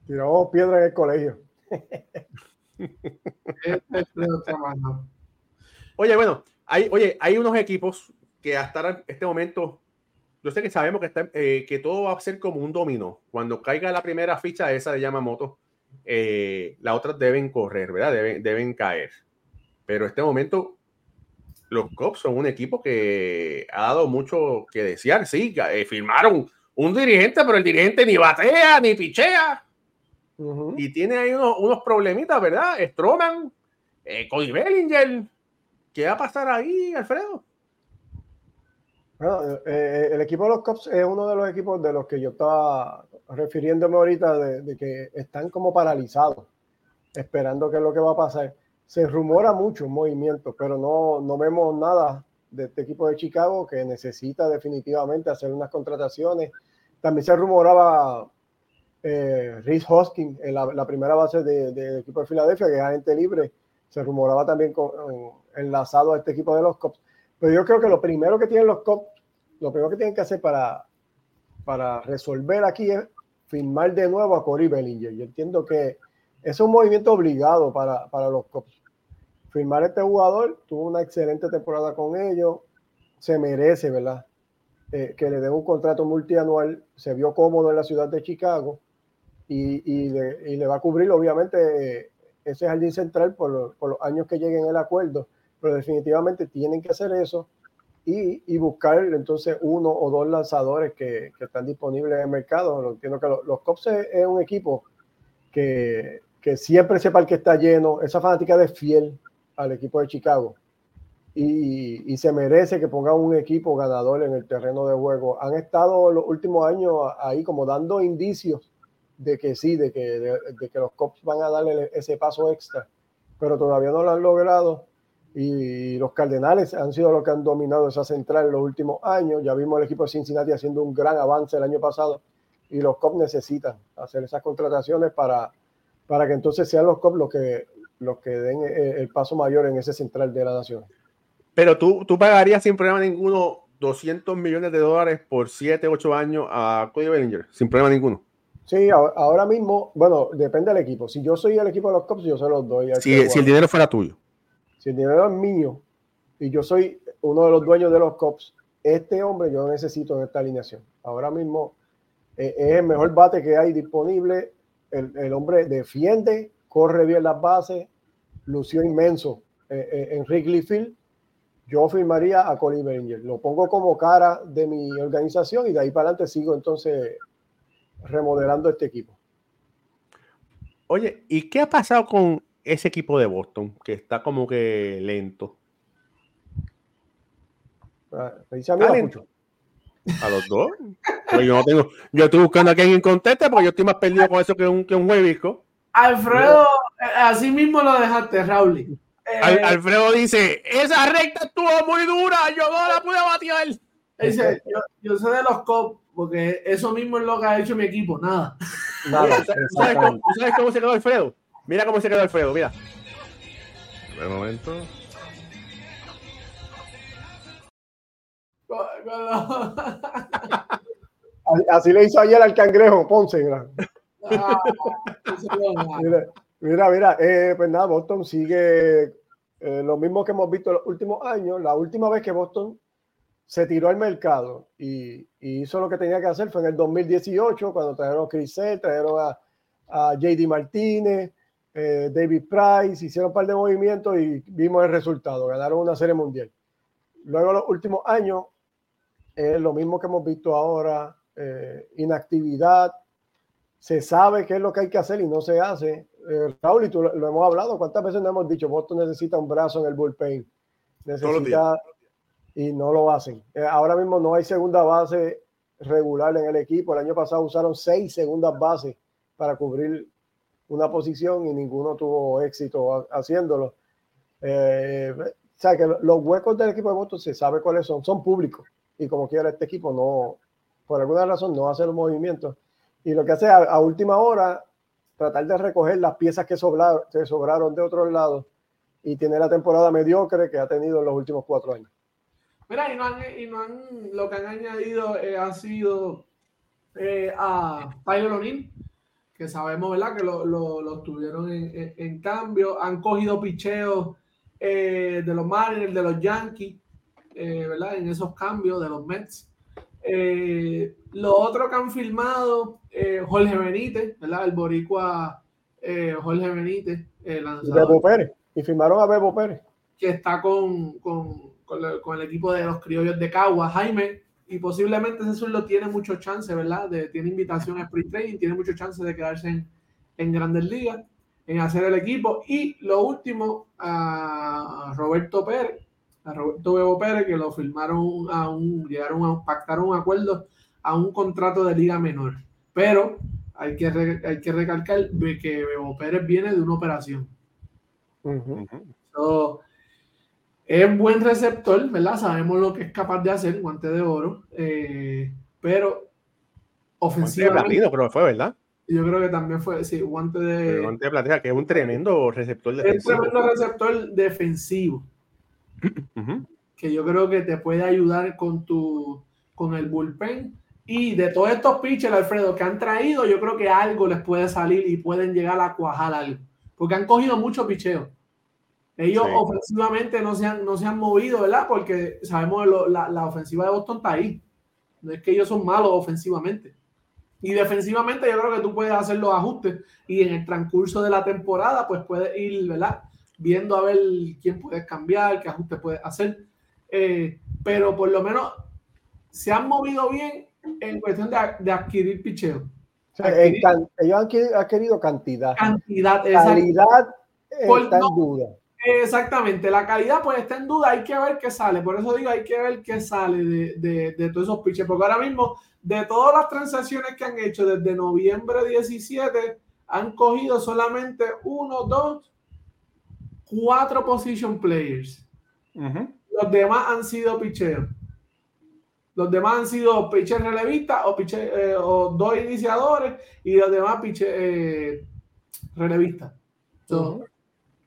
Tiramos piedra en el colegio. oye, bueno, hay, oye, hay unos equipos que hasta este momento, yo sé que sabemos que, está, eh, que todo va a ser como un dominó. Cuando caiga la primera ficha esa de Yamamoto, eh, las otras deben correr, ¿verdad? Deben, deben caer. Pero en este momento, los Cubs son un equipo que ha dado mucho que desear. Sí, eh, firmaron un dirigente, pero el dirigente ni batea ni pichea. Y tiene ahí unos, unos problemitas, ¿verdad? Stroman, eh, Cody Bellinger. ¿Qué va a pasar ahí, Alfredo? Bueno, eh, eh, el equipo de los Cubs es uno de los equipos de los que yo estaba refiriéndome ahorita de, que están como paralizados, esperando qué es lo que va a pasar. Se rumora mucho movimiento, pero no, no vemos nada de este equipo de Chicago que necesita definitivamente hacer unas contrataciones. También se rumoraba eh, Rhys Hoskins en la, primera base del equipo de Filadelfia, que es agente libre. Se rumoraba también con, enlazado a este equipo de los Cubs. Pero yo creo que lo primero que tienen los Cubs, lo primero que tienen que hacer para, para resolver aquí es firmar de nuevo a Corey Bellinger. Yo entiendo que es un movimiento obligado para, para los Cubs. Firmar a este jugador, tuvo una excelente temporada con ellos, se merece, ¿verdad? Eh, que le den un contrato multianual, se vio cómodo en la ciudad de Chicago y, y, le, y le, va a cubrir, obviamente, ese jardín central por, por, los años que lleguen el acuerdo, pero definitivamente tienen que hacer eso y, buscar entonces uno o dos lanzadores que, están disponibles en el mercado. Entiendo que los, los Cops es, un equipo que, que siempre sepa el que está lleno, esa fanática de fiel al equipo de Chicago. Y, y, se merece que ponga un equipo ganador en el terreno de juego. Han estado los últimos años ahí como dando indicios de que sí, de que, de, que los Cops van a darle ese paso extra, pero todavía no lo han logrado. Y los Cardenales han sido los que han dominado esa central en los últimos años. Ya vimos el equipo de Cincinnati haciendo un gran avance el año pasado y los Cops necesitan hacer esas contrataciones para, para que entonces sean los Cops los que, los que den el, el paso mayor en ese central de la nación. Pero tú, tú pagarías sin problema ninguno 200 millones de dólares por 7, 8 años a Cody Bellinger, sin problema ninguno. Sí, ahora mismo, bueno, depende del equipo. Si yo soy el equipo de los Cubs, yo se los doy. Si, si el dinero fuera tuyo. Si el dinero es mío y yo soy uno de los dueños de los Cubs, este hombre yo necesito en esta alineación. Ahora mismo eh, es el mejor bate que hay disponible. El, el, hombre defiende, corre bien las bases, lució inmenso eh, eh, en Wrigley Field. Yo firmaría a Colin Bellinger. Lo pongo como cara de mi organización y de ahí para adelante sigo entonces remodelando este equipo. Oye, ¿y qué ha pasado con ese equipo de Boston que está como que lento? Ah, me dice a mí mucho. A los dos. yo no tengo, yo estoy buscando a quien conteste porque yo estoy más perdido con eso que un, que un huevisco. Alfredo, eh, así mismo lo dejaste, Raúl. Eh, Alfredo dice, esa recta estuvo muy dura, yo no la pude batir. Dice, yo, yo soy de los Cops porque eso mismo es lo que ha hecho mi equipo, nada. nada ¿Sabes, cómo, ¿Sabes cómo se quedó Alfredo? Mira cómo se quedó Alfredo, mira. Un momento. Así le hizo ayer al cangrejo, Ponce. Ah, mira, mira, mira eh, pues nada, Boston sigue eh, lo mismo que hemos visto en los últimos años. La última vez que Boston se tiró al mercado y, hizo lo que tenía que hacer. Fue en el 2018, cuando trajeron a Chris trajeron a, a JD Martínez, eh, David Price, hicieron un par de movimientos y vimos el resultado. Ganaron una serie mundial. Luego, los últimos años, es lo mismo que hemos visto ahora: eh, inactividad. Se sabe qué es lo que hay que hacer y no se hace. Eh, Raúl, y tú lo, lo, hemos hablado. ¿Cuántas veces nos hemos dicho? Boston necesita un brazo en el bullpen. Necesita y no lo hacen. Eh, ahora mismo no hay segunda base regular en el equipo. El año pasado usaron seis segundas bases para cubrir una posición y ninguno tuvo éxito haciéndolo. Eh, o sea que los huecos del equipo de Boston se sabe cuáles son, son públicos y como quiera este equipo no, por alguna razón no hace los movimientos y lo que hace a, última hora tratar de recoger las piezas que sobraron, que sobraron de otros lados y tiene la temporada mediocre que ha tenido en los últimos cuatro años. Mira, y no han, y no han lo que han añadido eh, ha sido eh, a Tyler O'Neill, que sabemos, ¿verdad? Que lo, lo, lo tuvieron en, en, en, cambio. Han cogido picheos eh, de los Mariners, de los Yankees, ¿verdad? En esos cambios de los Mets. Lo otro que han filmado, Jorge Benítez, ¿verdad? El boricua Jorge Benítez. Bebo Pérez. Y firmaron a Bebo Pérez. Que está con, con con, el equipo de los criollos de Cagua, Jaime, y posiblemente ese suelo tiene mucho chance, ¿verdad? De, tiene invitación a Sprint Training, tiene mucho chance de quedarse en, en Grandes Ligas, en hacer el equipo. Y lo último, a Roberto Pérez, a Roberto Bebo Pérez, que lo firmaron a un, llegaron a pactar un acuerdo a un contrato de liga menor. Pero hay que, hay que recalcar que Bebo Pérez viene de una operación. Es buen receptor, ¿verdad? Sabemos lo que es capaz de hacer, guante de oro, eh, pero ofensivamente. Platino, pero fue, ¿verdad? Yo creo que también fue, sí, guante de. guante de platino, que es un tremendo receptor defensivo. Es un tremendo receptor defensivo. Que yo creo que te puede ayudar con tu con el bullpen. Y de todos estos pitchers, Alfredo, que han traído, yo creo que algo les puede salir y pueden llegar a cuajar algo. Porque han cogido mucho picheo. Ellos ofensivamente no se, han, no se han movido, ¿verdad? Porque sabemos la, la ofensiva de Boston está ahí. No es que ellos son malos ofensivamente. Y defensivamente yo creo que tú puedes hacer los ajustes y en el transcurso de la temporada pues puedes ir, ¿verdad? Viendo a ver quién puedes cambiar, qué ajustes puedes hacer. Eh, pero por lo menos se han movido bien en cuestión de, adquirir picheo. ellos han adquirido cantidad. Cantidad, calidad está en duda. Exactamente, la calidad pues está en duda, hay que ver qué sale, por eso digo, hay que ver qué sale de, de, de todos esos pitches, porque ahora mismo de todas las transacciones que han hecho desde noviembre 17, han cogido solamente uno, dos, cuatro position players. Los demás han sido picheos. Los demás han sido pitchers relevistas o, eh, o dos iniciadores y los demás pitchers eh, relevistas.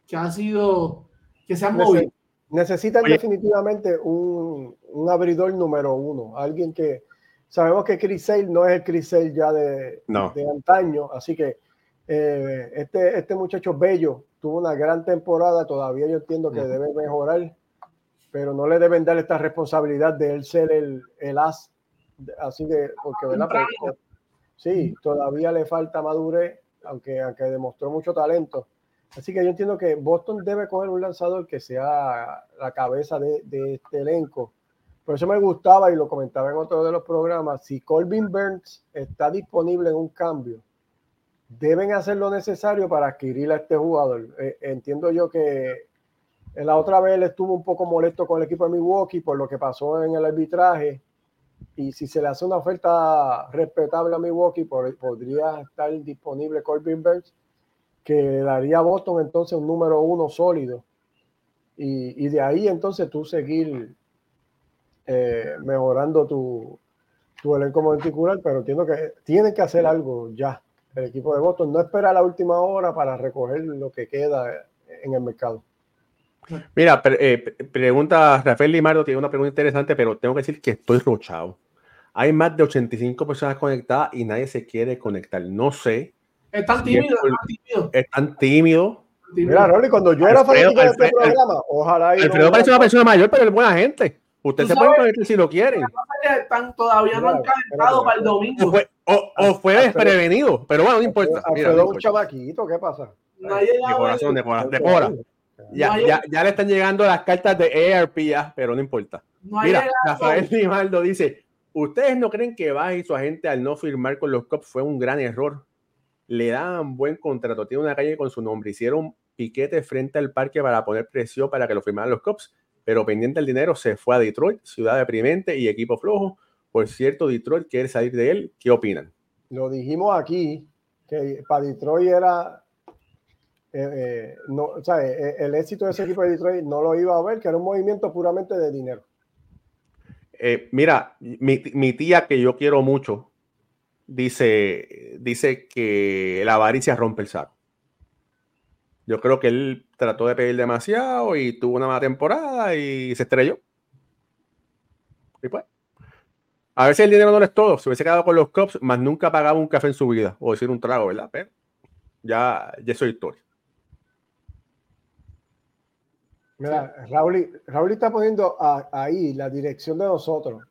Que ha sido, que se han movido. Necesitan definitivamente un, un abridor número uno, alguien que, Sabemos que Chris Sale no es el Chris Sale ya de, de antaño, así que eh, este, este muchacho bello tuvo una gran temporada, todavía yo entiendo que debe mejorar, pero no le deben dar esta responsabilidad de él ser el, el as, así que, porque, ¿verdad? sí, todavía le falta madurez, aunque, aunque demostró mucho talento. Así que yo entiendo que Boston debe coger un lanzador que sea la cabeza de, este elenco por eso me gustaba y lo comentaba en otro de los programas, si Colvin Burns está disponible en un cambio, deben hacer lo necesario para adquirir a este jugador. Eh, entiendo yo que la otra vez él estuvo un poco molesto con el equipo de Milwaukee por lo que pasó en el arbitraje y si se le hace una oferta respetable a Milwaukee podría estar disponible Colvin Burns que daría a Boston entonces un número uno sólido y, y de ahí entonces tú seguir eh, mejorando tu, tu elenco particular, pero entiendo que tienen que hacer algo ya. El equipo de Boston no espera la última hora para recoger lo que queda en el mercado. Mira, eh, pregunta Rafael Limardo, tiene una pregunta interesante, pero tengo que decir que estoy rochado. Hay más de 85 personas conectadas y nadie se quiere conectar. No sé. Están tímidos, están tímidos. Mira, Rolly, cuando yo era fanático de este programa, ojalá. Alfredo parece una persona mayor, pero es buena gente. Usted se puede conectar si lo quieren. Están, todavía no han calentado para el domingo. O fue, desprevenido, pero bueno, no importa. Alfredo un chamaquito, ¿qué pasa? No de corazón, de corazón, Ya, ya, ya, le están llegando las cartas de ARP ya, pero no importa. Mira, Rafael Limaldo dice, ¿ustedes no creen que Baja y su agente al no firmar con los Cubs fue un gran error? Le dan buen contrato, tiene una calle con su nombre, hicieron piquete frente al parque para poner presión para que lo firmaran los Cubs pero pendiente del dinero se fue a Detroit, ciudad deprimente y equipo flojo. Por cierto, Detroit quiere salir de él. ¿Qué opinan? Lo dijimos aquí, que para Detroit era, eh, eh, no, o sea, eh, el éxito de ese equipo de Detroit no lo iba a ver, que era un movimiento puramente de dinero. mira, mi, mi, tía que yo quiero mucho dice, dice que la avaricia rompe el saco. Yo creo que él trató de pedir demasiado y tuvo una mala temporada y se estrelló. Y pues. A veces el dinero no es todo. Se hubiese quedado con los Cubs, más nunca pagaba un café en su vida. O decir un trago, ¿verdad? Pero ya, ya eso es historia. Mira, Raúl está poniendo ahí la dirección de nosotros.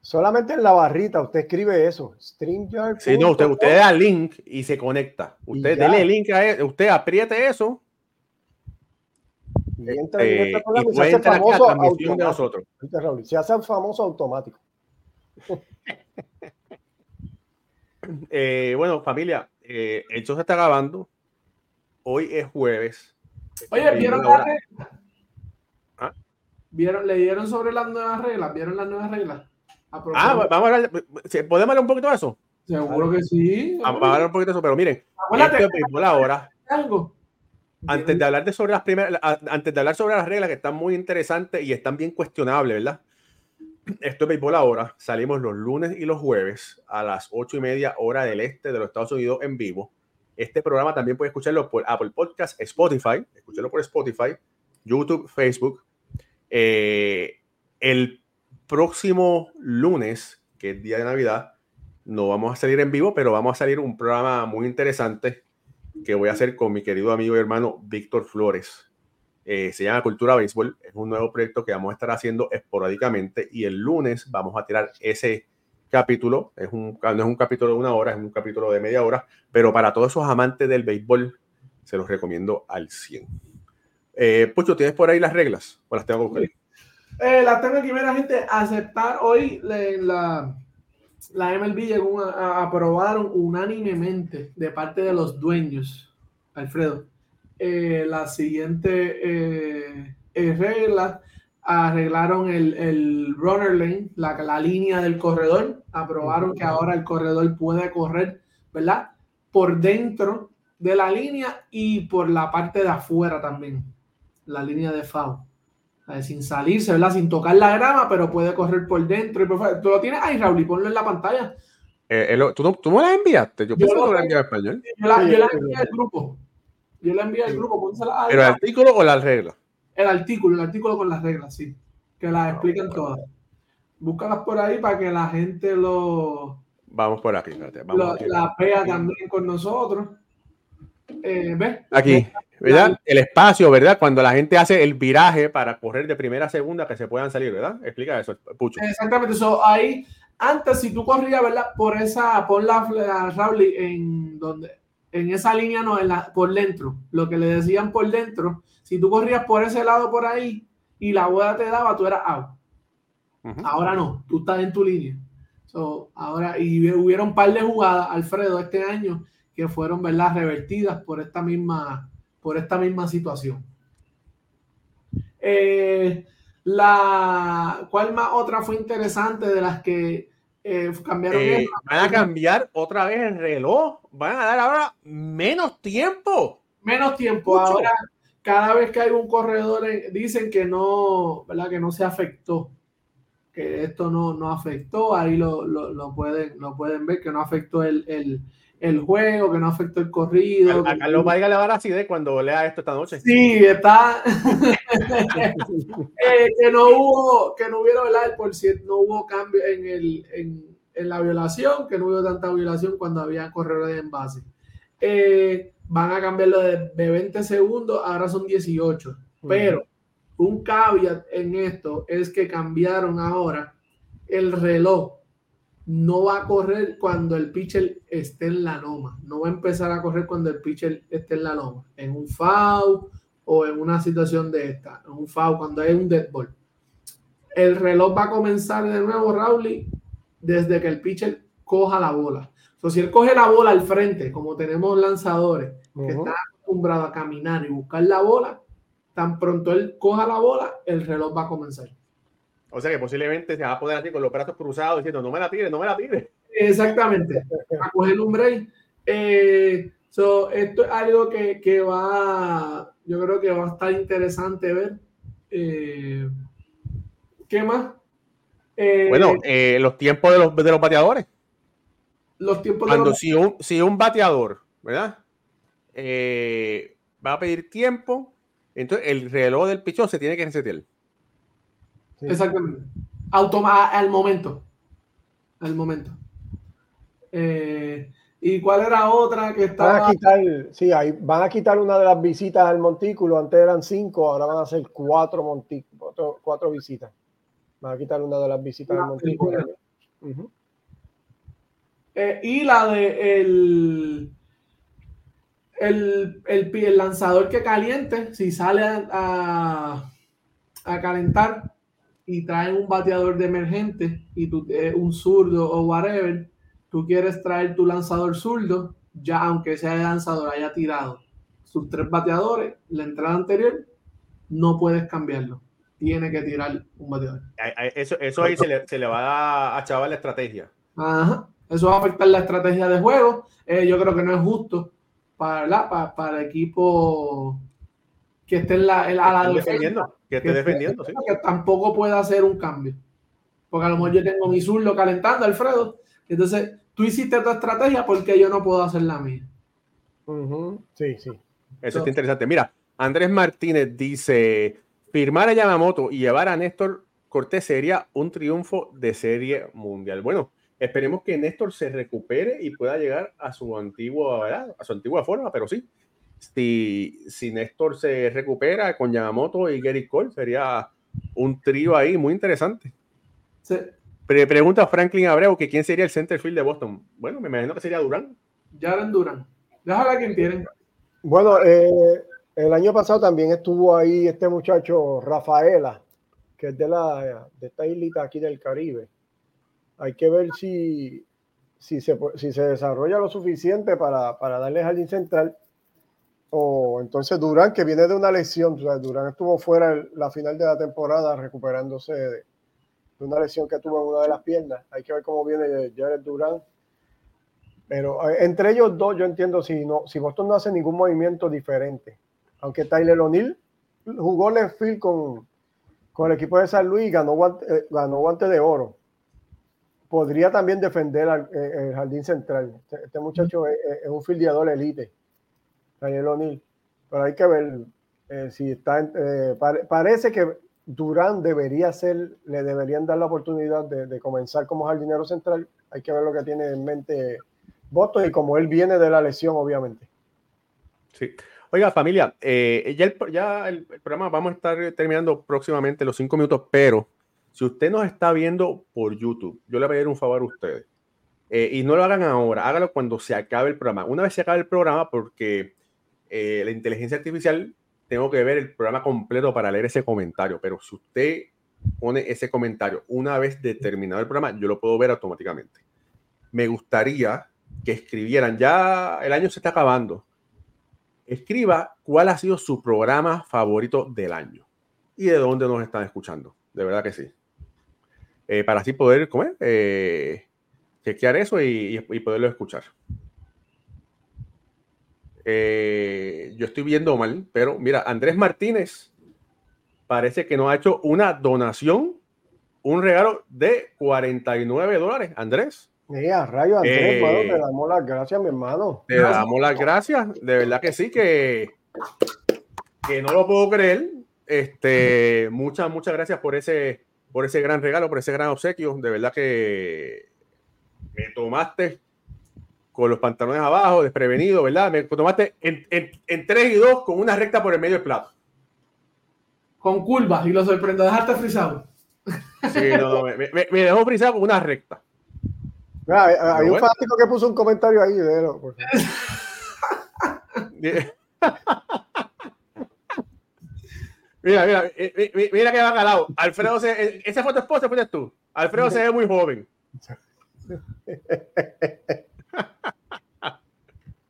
Solamente en la barrita usted escribe eso. StreamYard. Sí, no, usted, usted da link y se conecta. Usted dele link a él, usted apriete eso. Y entra y se hace famoso automático. De nosotros. Se hace famoso automático. eh, bueno, familia, eh, el show se está acabando. Hoy es jueves. Oye, ¿vieron las reglas? ¿Ah? ¿Vieron, ¿Leyeron sobre las nuevas reglas? ¿Vieron las nuevas reglas? Ah, vamos a hablar. ¿Podemos hablar un poquito de eso? Seguro que sí. Vamos a hablar un poquito de eso, pero miren, Acuérdate, esto es béisbol ahora. algo. Antes de hablar de sobre las primeras, antes de hablar sobre las reglas que están muy interesantes y están bien cuestionables, ¿verdad? Esto es béisbol ahora. Salimos los lunes y los jueves a las ocho y media hora del este de los Estados Unidos en vivo. Este programa también puede escucharlo por Apple Podcast, Spotify, escucharlo por Spotify, YouTube, Facebook. Eh, el próximo lunes, que es día de Navidad, no vamos a salir en vivo, pero vamos a salir un programa muy interesante que voy a hacer con mi querido amigo y hermano Víctor Flores. Eh, se llama Cultura Béisbol. Es un nuevo proyecto que vamos a estar haciendo esporádicamente y el lunes vamos a tirar ese capítulo. Es un, no es un capítulo de una hora, es un capítulo de media hora, pero para todos esos amantes del béisbol se los recomiendo al 100. Eh, Pucho, ¿tienes por ahí las reglas? ¿O las tengo que buscar? Eh, la tengo aquí, mira, gente, aceptar hoy la, la, MLB llegó aprobaron unánimemente de parte de los dueños, Alfredo, eh, la siguiente eh, eh, regla, arreglaron el, el runner lane, la, la línea del corredor, aprobaron que ahora el corredor puede correr, ¿verdad? Por dentro de la línea y por la parte de afuera también, la línea de foul. Sin salirse, ¿verdad? Sin tocar la grama, pero puede correr por dentro. Y por fuera. Tú lo tienes ahí, Raúl, y ponlo en la pantalla. Eh, lo- ¿tú, no- ¿Tú me las enviaste? Yo Yo pensé que tú tengo. enviado en español. Yo la, yo la envié al grupo. Yo la envié al grupo, pónsela ahí. ¿Pero el artículo o las reglas? El artículo, el artículo con las reglas, sí. Que las explican bueno. todas. Búscalas por ahí para que la gente lo, Vamos por aquí. espérate, vamos lo- aquí. la vea también con nosotros. Eh, ¿Ves? Aquí, ¿verdad? El espacio, ¿verdad? Cuando la gente hace el viraje para correr de primera a segunda, que se puedan salir, ¿verdad? Explica eso, Pucho. Exactamente, so, ahí, antes si tú corrías, ¿verdad? Por esa, por la, la Raúl, en donde, en esa línea no, en la, por dentro, lo que le decían por dentro, si tú corrías por ese lado por ahí y la bola te daba, tú eras out. Ahora no, tú estás en tu línea. So, ahora, y hubi- hubieron un par de jugadas, Alfredo, este año, que fueron, ¿verdad? Revertidas por esta misma, por esta misma situación. Eh, la, ¿Cuál más otra fue interesante de las que eh, cambiaron? Eh, van a cambiar otra vez el reloj. Van a dar ahora menos tiempo. Menos tiempo. Mucho. Ahora, cada vez que hay un corredor, eh, dicen que no, ¿verdad? Que no se afectó. Que esto no, no afectó. Ahí lo, lo, lo pueden, lo pueden ver, que no afectó el, el, el juego, que no afectó el corrido. A, Carlos Vargas le va a dar acidez cuando lea esto esta noche. Sí, está. Eh, que no hubo, que no hubiera, ¿verdad? Por cierto, no hubo cambio en, el, en, en la violación, que no hubo tanta violación cuando había corredores en base. Eh, van a cambiarlo de, de 20 segundos, ahora son 18. Pero un caveat en esto es que cambiaron ahora el reloj. No va a correr cuando el pitcher esté en la loma. No va a empezar a correr cuando el pitcher esté en la loma. En un foul o en una situación de esta. En un foul cuando hay un dead ball. El reloj va a comenzar de nuevo, Raúl, desde que el pitcher coja la bola. So, si él coge la bola al frente, como tenemos lanzadores que están acostumbrados a caminar y buscar la bola, tan pronto él coja la bola, el reloj va a comenzar. O sea que posiblemente se va a poner así con los brazos cruzados diciendo, no me la tires, no me la tires. Exactamente, a coger un break. Eh, so, esto es algo que, que va, yo creo que va a estar interesante ver. Eh, ¿Qué más? Eh, Bueno, eh, los tiempos de los, de los bateadores. los tiempos de Cuando los- si un, si un bateador, ¿verdad? Eh, va a pedir tiempo, entonces el reloj del pichón se tiene que resetear. Sí. Exactamente. Automa al momento. Al momento. Eh, ¿Y cuál era otra que Van estaba? a quitar, sí, ahí van a quitar una de las visitas al montículo. Antes eran cinco, ahora van a ser cuatro, monti- cuatro, cuatro visitas. Van a quitar una de las visitas al montículo. Eh, y la de el, el, el, el lanzador que caliente, si sale a, a, a calentar y traen un bateador de emergente y tú, eh, un zurdo o whatever, tú quieres traer tu lanzador zurdo, ya aunque sea de lanzador haya tirado sus tres bateadores, la entrada anterior, no puedes cambiarlo. Tiene que tirar un bateador. Eso, eso ahí se le, se le va a chavar la estrategia. Ajá. Eso va a afectar la estrategia de juego. Eh, yo creo que no es justo para, para, para el equipo que esté en la, en, a la defendiendo, que esté defendiendo, sí. que tampoco puede hacer un cambio. Porque a lo mejor yo tengo mi zurdo calentando, Alfredo. Entonces, tú hiciste tu estrategia porque yo no puedo hacer la mía. Sí, sí. Eso está interesante. Mira, Andrés Martínez dice: firmar a Yamamoto y llevar a Néstor Cortés sería un triunfo de serie mundial. Bueno, esperemos que Néstor se recupere y pueda llegar a su antigua, a su antigua forma, pero sí, si, si Néstor se recupera con Yamamoto y Gary Cole, sería un trío ahí muy interesante. pregunta Franklin Abreu que quién sería el center field de Boston. Bueno, me imagino que sería Durán. Jaren Durán. Déjala quien tienen. Bueno, eh, el año pasado también estuvo ahí este muchacho Rafaela, que es de la de esta islita aquí del Caribe. Hay que ver si, si, se, si se desarrolla lo suficiente para, para darle jardín central o entonces Durán, que viene de una lesión, Durán estuvo fuera la final de la temporada recuperándose de, una lesión que tuvo en una de las piernas. Hay que ver cómo viene Jared Durán. Pero eh, entre ellos dos, yo entiendo si, no, si Boston no hace ningún movimiento diferente. Aunque Tyler O'Neill jugó left field con, con el equipo de San Luis y ganó guante, eh, ganó guante de oro. Podría también defender al, eh, el jardín central. Este, este muchacho es, es un fildeador elite Daniel O'Neill. Pero hay que ver eh, si está. Eh, parece que Durán debería ser, le deberían dar la oportunidad de, comenzar como jardinero central. Hay que ver lo que tiene en mente Boston y como él viene de la lesión, obviamente. Sí. Oiga, familia, eh, ya, el, programa vamos a estar terminando próximamente los cinco minutos, pero si usted nos está viendo por YouTube, yo le voy a pedir un favor a ustedes. y no lo hagan ahora, hágalo cuando se acabe el programa. Una vez se acabe el programa, porque eh, la inteligencia artificial, tengo que ver el programa completo para leer ese comentario, pero si usted pone ese comentario una vez determinado el programa, yo lo puedo ver automáticamente. Me gustaría que escribieran, ya el año se está acabando, escriba cuál ha sido su programa favorito del año y de dónde nos están escuchando. De verdad que sí. Eh, para así poder comer, eh, chequear eso y poderlo escuchar. Eh, yo estoy viendo mal, pero mira, Andrés Martínez parece que nos ha hecho una donación, un regalo de 49 dólares. Andrés. Mira, rayo, Andrés, eh, te damos las gracias, mi hermano. Te damos las gracias, de verdad que sí, que, que no lo puedo creer. Este, muchas, muchas gracias por ese, por ese gran regalo, por ese gran obsequio. De verdad que me tomaste con los pantalones abajo, desprevenido, ¿verdad? Me tomaste en, en, 3 y 2 con una recta por el medio del plato. Con curvas y lo sorprendo, dejarte frisado. Sí, no, no, me, me, dejó frisado con una recta. Mira, hay, un fanático que puso un comentario ahí, de mira, mira, mira que va calado. Alfredo, se, ese fue tu esposa, fuiste tú. Alfredo se ve muy joven.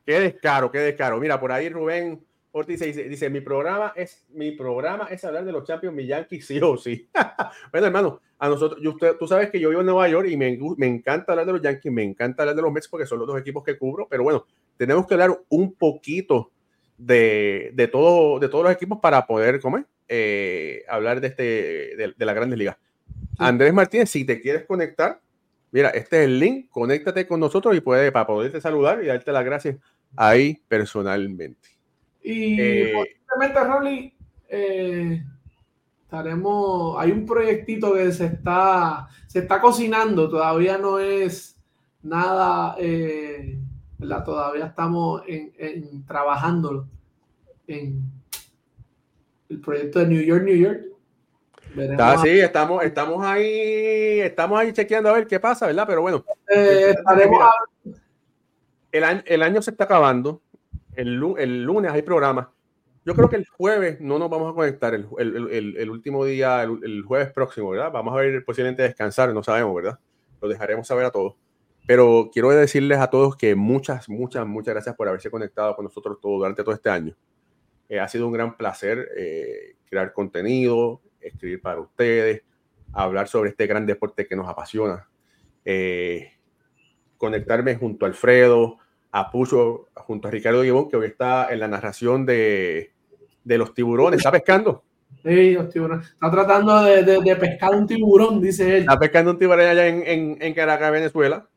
qué descaro, qué descaro. Mira, por ahí Rubén Ortiz dice, dice, mi programa es mi programa es hablar de los Champions, mi Yankees sí o sí. bueno, hermano, a nosotros, usted, tú sabes que yo vivo en Nueva York y me, me, encanta hablar de los Yankees, me encanta hablar de los Mets porque son los dos equipos que cubro, pero bueno, tenemos que hablar un poquito de, de, todo, de todos los equipos para poder comer, eh, hablar de, este, de, de las grandes ligas. Andrés Martínez, si te quieres conectar, Mira, este es el link, conéctate con nosotros y puede para poderte saludar y darte las gracias ahí personalmente. Y eh, Rolly, eh, estaremos, hay un proyectito que se está, se está cocinando, todavía no es nada, eh, Todavía estamos en, en trabajándolo en el proyecto de New York, New York sí, estamos, estamos ahí, estamos ahí chequeando a ver qué pasa, ¿verdad? Pero bueno. Eh, el, año, el año se está acabando. El, el, lunes hay programa. Yo creo que el jueves no nos vamos a conectar, el, el último día, el, jueves próximo, ¿verdad? Vamos a ver posiblemente descansar, no sabemos, ¿verdad? Lo dejaremos saber a todos. pero quiero decirles a todos que muchas, muchas, muchas gracias por haberse conectado con nosotros todo, durante todo este año. Eh, ha sido un gran placer eh, crear contenido, escribir para ustedes, hablar sobre este gran deporte que nos apasiona. Eh, conectarme junto a Alfredo, a Pucho, junto a Ricardo Guibón, que hoy está en la narración de, de los tiburones. ¿Está pescando? Sí, los tiburones. Está tratando de, de, pescar un tiburón, dice él. Está pescando un tiburón allá en, en, en Caracas, Venezuela.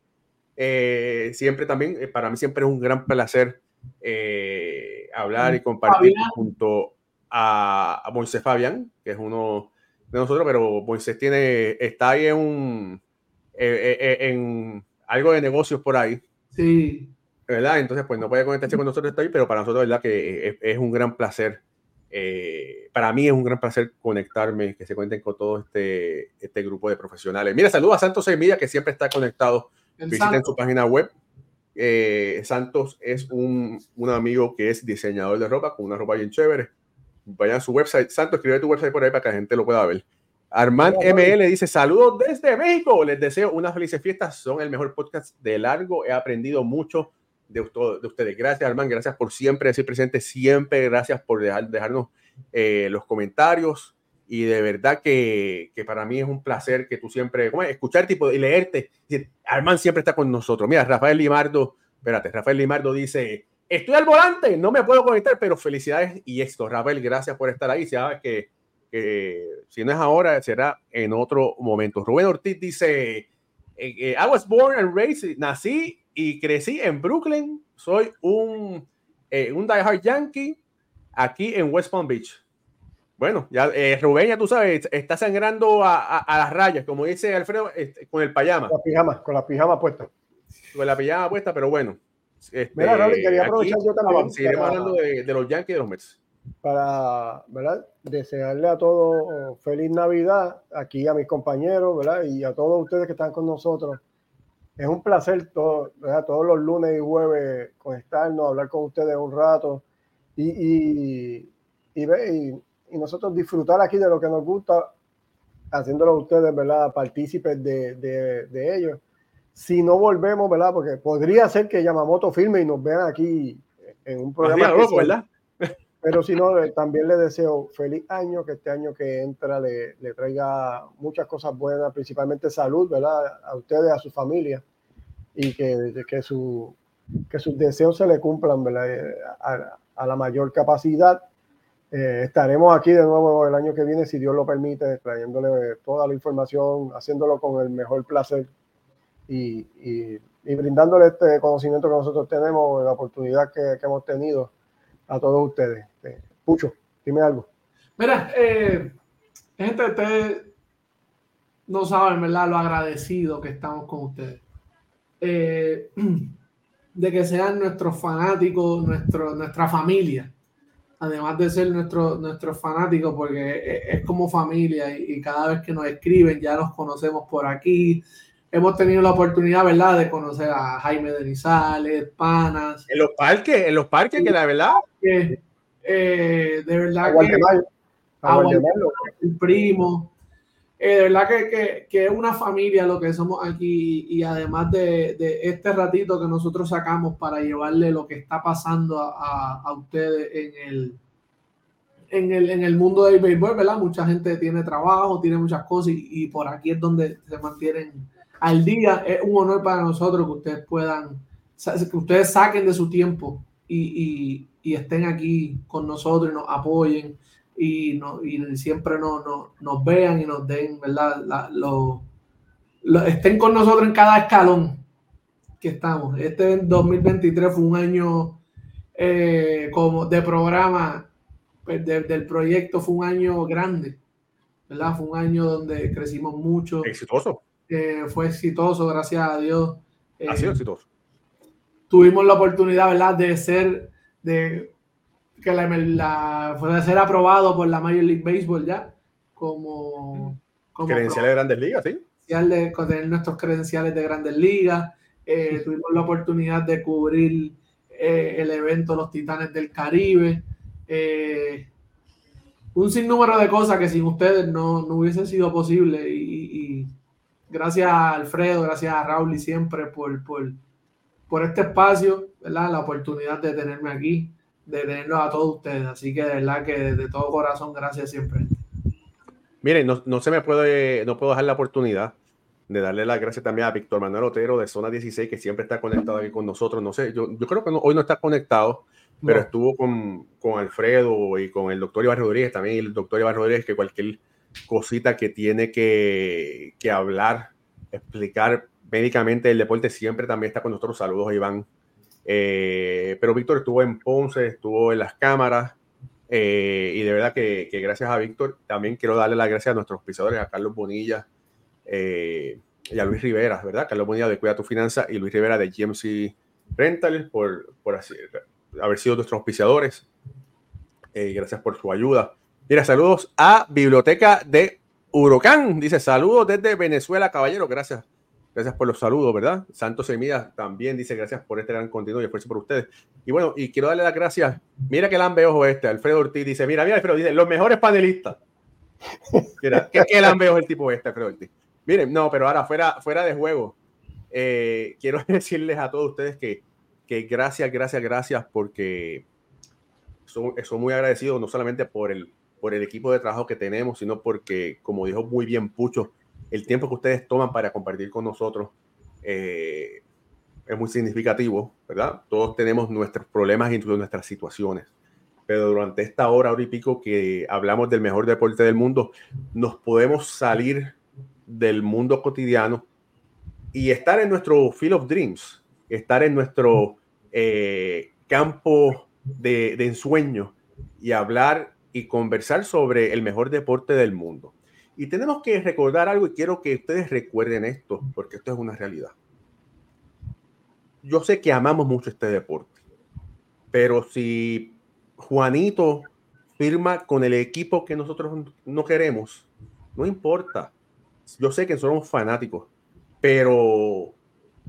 Eh, siempre también, eh, para mí siempre es un gran placer eh, hablar y compartir junto a, a Moisés Fabián, que es uno de nosotros, pero Moisés tiene, está ahí en un, en algo de negocios por ahí. Sí. ¿Verdad? Entonces, pues no puede conectarse con nosotros ahí, pero para nosotros, ¿verdad? Que es, un gran placer. para mí es un gran placer conectarme, que se cuenten con todo este, este grupo de profesionales. Mira, saludos a Santos Semilla, que siempre está conectado Visiten su página web. Eh, Santos es un, un, amigo que es diseñador de ropa con una ropa bien chévere. Vayan a su website. Santos, escribe tu website por ahí para que la gente lo pueda ver. Armand ML dice: Saludos desde México. Les deseo unas felices fiestas. Son el mejor podcast de largo. He aprendido mucho de, de ustedes. Gracias, Armand. Gracias por siempre decir presente. Siempre gracias por dejar, dejarnos eh, los comentarios y de verdad que, que, para mí es un placer que tú siempre, ¿cómo es? escucharte y, leerte. Armand siempre está con nosotros. Mira, Rafael Limardo, espérate, Rafael Limardo dice, estoy al volante, no me puedo conectar, pero felicidades y esto. Rafael, gracias por estar ahí. Sabes que, que si no es ahora, será en otro momento. Rubén Ortiz dice, eh, eh, I was born and raised, nací y crecí en Brooklyn. Soy un, eh, un diehard Yankee aquí en West Palm Beach. Bueno, ya eh, Rubén, ya tú sabes, está sangrando a, a, las rayas, como dice Alfredo, este, con el pijama. Con la pijama, con la pijama puesta. Con la pijama puesta, pero bueno. Este, Mira, Raúl, quería aprovechar yo también. Seguiremos hablando de, de, los Yankees y de los Mets. Para, ¿verdad? Desearle a todos feliz Navidad, aquí a mis compañeros, ¿verdad? Y a todos ustedes que están con nosotros. Es un placer todo, ¿verdad? todos los lunes y jueves conectarnos, hablar con ustedes un rato y, y, y, y y nosotros disfrutar aquí de lo que nos gusta, haciéndolo ustedes, ¿verdad? Partícipes de, de, de ellos. Si no volvemos, ¿verdad? Porque podría ser que Yamamoto filme y nos vean aquí en un programa. ¿verdad? Pero si no, eh, también le deseo feliz año, que este año que entra le, le, traiga muchas cosas buenas, principalmente salud, ¿verdad? A ustedes, a su familia, y que, que, su, que sus deseos se le cumplan, ¿verdad? Eh, a, a la mayor capacidad eh, estaremos aquí de nuevo el año que viene, si Dios lo permite, trayéndole toda la información, haciéndolo con el mejor placer y, y, y brindándole este conocimiento que nosotros tenemos, la oportunidad que, que hemos tenido a todos ustedes. Eh, Pucho, dime algo. Mira, eh, gente, ustedes no saben, ¿verdad? Lo agradecido que estamos con ustedes. Eh, de que sean nuestros fanáticos, nuestro, nuestra familia además de ser nuestro, nuestro fanáticos, porque es, como familia y, cada vez que nos escriben ya nos conocemos por aquí. Hemos tenido la oportunidad, ¿verdad?, de conocer a Jaime Denizales, Panas. En los parques, en los parques, que la verdad. Que, eh, de verdad que. el primo. Eh, de verdad que, que, que, es una familia lo que somos aquí y, además de, de, este ratito que nosotros sacamos para llevarle lo que está pasando a, a, ustedes en el, en el, en el mundo del béisbol, ¿verdad? Mucha gente tiene trabajo, tiene muchas cosas y, y, por aquí es donde se mantienen al día. Es un honor para nosotros que ustedes puedan, que ustedes saquen de su tiempo y, y estén aquí con nosotros y nos apoyen y, no, y siempre no, no, nos vean y nos den, ¿verdad? La, lo, estén con nosotros en cada escalón que estamos. Este 2023 fue un año eh, como de programa, pues, de, del proyecto fue un año grande, ¿verdad? Fue un año donde crecimos mucho. Exitoso. Eh, fue exitoso, gracias a Dios. ha sido eh, exitoso. Tuvimos la oportunidad, ¿verdad? De ser, de que la, la, fue ser aprobado por la Major League Baseball ya como, como credenciales de grandes ligas, sí. De, tener nuestros credenciales de grandes ligas. Eh, tuvimos la oportunidad de cubrir eh, el evento Los Titanes del Caribe. Un sinnúmero de cosas que sin ustedes no, no hubiese sido posible y, y, gracias a Alfredo, gracias a Raúl y siempre por, por, por este espacio, ¿verdad? La oportunidad de tenerme aquí, de tenerlos a todos ustedes. Así que de verdad que de todo corazón, gracias siempre. Miren, no, no se me puede, no puedo dejar la oportunidad de darle las gracias también a Víctor Manuel Otero de Zona 16, que siempre está conectado aquí con nosotros. No sé, yo, yo creo que hoy no está conectado, pero estuvo con, con, Alfredo y con el doctor Iván Rodríguez también, y el doctor Iván Rodríguez, que cualquier cosita que tiene que, que hablar, explicar médicamente el deporte, siempre también está con nosotros. Saludos, Iván. Eh, pero Víctor estuvo en Ponce, estuvo en las cámaras, eh, y de verdad que, gracias a Víctor, también quiero darle las gracias a nuestros pisadores, a Carlos Bonilla, eh, y a Luis Rivera, ¿verdad? Carlos Bonilla de Cuida tu Finanza y Luis Rivera de GMC Rental por, por así, haber sido nuestros auspiciadores. Gracias por su ayuda. Mira, saludos a Biblioteca de Huracán. Dice saludos desde Venezuela, caballero. Gracias. Gracias por los saludos, ¿verdad? Santos Semillas también dice gracias por este gran contenido y esfuerzo por ustedes. Y bueno, y quiero darle las gracias. Mira que lambe ojo este. Alfredo Ortiz dice: Mira, mira, Alfredo, dice los mejores panelistas. Mira, ¿qué, qué lambe ojo el tipo este, Alfredo Ortiz? Miren, no, pero ahora fuera, fuera de juego, eh, quiero decirles a todos ustedes que, que gracias, gracias, gracias, porque son, son, muy agradecidos no solamente por el, por el equipo de trabajo que tenemos, sino porque, como dijo muy bien Pucho, el tiempo que ustedes toman para compartir con nosotros eh, es muy significativo, ¿verdad? Todos tenemos nuestros problemas y nuestras situaciones, pero durante esta hora, hora y pico que hablamos del mejor deporte del mundo, nos podemos salir del mundo cotidiano y estar en nuestro Field of Dreams, estar en nuestro eh, campo de, de ensueño y hablar y conversar sobre el mejor deporte del mundo. Y tenemos que recordar algo y quiero que ustedes recuerden esto, porque esto es una realidad. Yo sé que amamos mucho este deporte, pero si Juanito firma con el equipo que nosotros no queremos, no importa yo sé que somos fanáticos, pero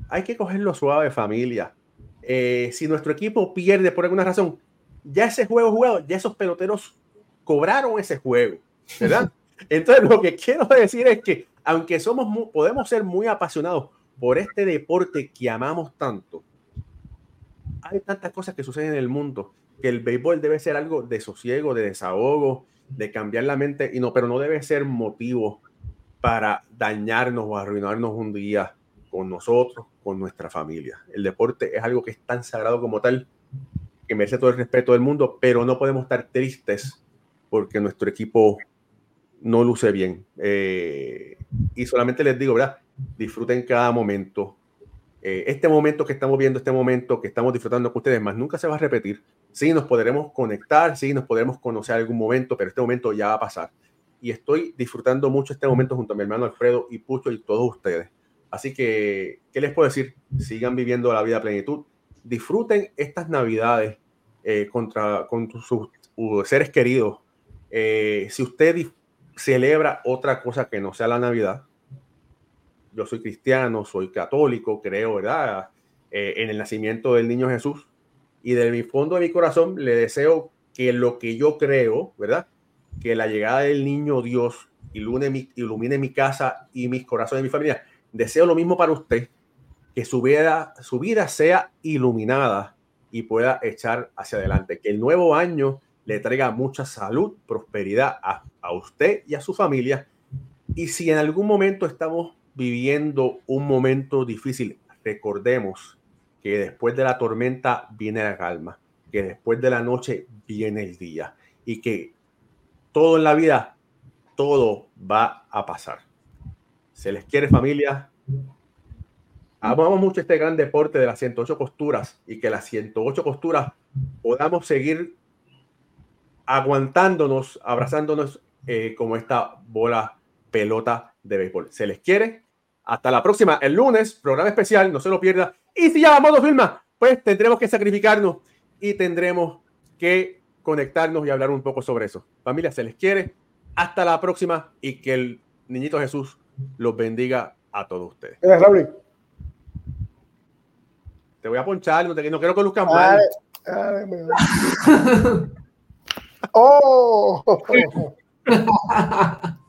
hay que cogerlo suave, familia. Eh, si nuestro equipo pierde por alguna razón, ya ese juego jugado, ya esos peloteros cobraron ese juego, ¿verdad? Entonces, lo que quiero decir es que, aunque somos podemos ser muy apasionados por este deporte que amamos tanto, hay tantas cosas que suceden en el mundo que el béisbol debe ser algo de sosiego, de desahogo, de cambiar la mente, y no, pero no debe ser motivo para dañarnos o arruinarnos un día con nosotros, con nuestra familia. El deporte es algo que es tan sagrado como tal, que merece todo el respeto del mundo, pero no podemos estar tristes porque nuestro equipo no luce bien. Eh, y solamente les digo, ¿verdad? Disfruten cada momento. Eh, este momento que estamos viendo, este momento que estamos disfrutando con ustedes, más nunca se va a repetir. Sí, nos podremos conectar, sí, nos podremos conocer algún momento, pero este momento ya va a pasar y estoy disfrutando mucho este momento junto a mi hermano Alfredo y Pucho y todos ustedes. Así que, ¿qué les puedo decir? Sigan viviendo la vida plenitud. Disfruten estas navidades eh, contra, con sus seres queridos. Eh, si usted celebra otra cosa que no sea la Navidad, yo soy cristiano, soy católico, creo, ¿verdad? Eh, en el nacimiento del niño Jesús. Y de mi fondo de mi corazón le deseo que lo que yo creo, ¿verdad? que la llegada del niño Dios ilumine mi, ilumine mi casa y mis corazones de mi familia. Deseo lo mismo para usted, que su vida, su vida sea iluminada y pueda echar hacia adelante. Que el nuevo año le traiga mucha salud, prosperidad a, a usted y a su familia. Y si en algún momento estamos viviendo un momento difícil, recordemos que después de la tormenta viene la calma, que después de la noche viene el día y que todo en la vida, todo va a pasar. Se les quiere familia. Amamos mucho este gran deporte de las 108 costuras y que las 108 costuras podamos seguir aguantándonos, abrazándonos eh, como esta bola pelota de béisbol. Se les quiere. Hasta la próxima, el lunes, programa especial, no se lo pierda. Y si ya vamos a filma, pues tendremos que sacrificarnos y tendremos que conectarnos y hablar un poco sobre eso. Familia, se les quiere. Hasta la próxima y que el niñito Jesús los bendiga a todos ustedes. Te voy a ponchar, no, te, no quiero que luzcan mal. oh.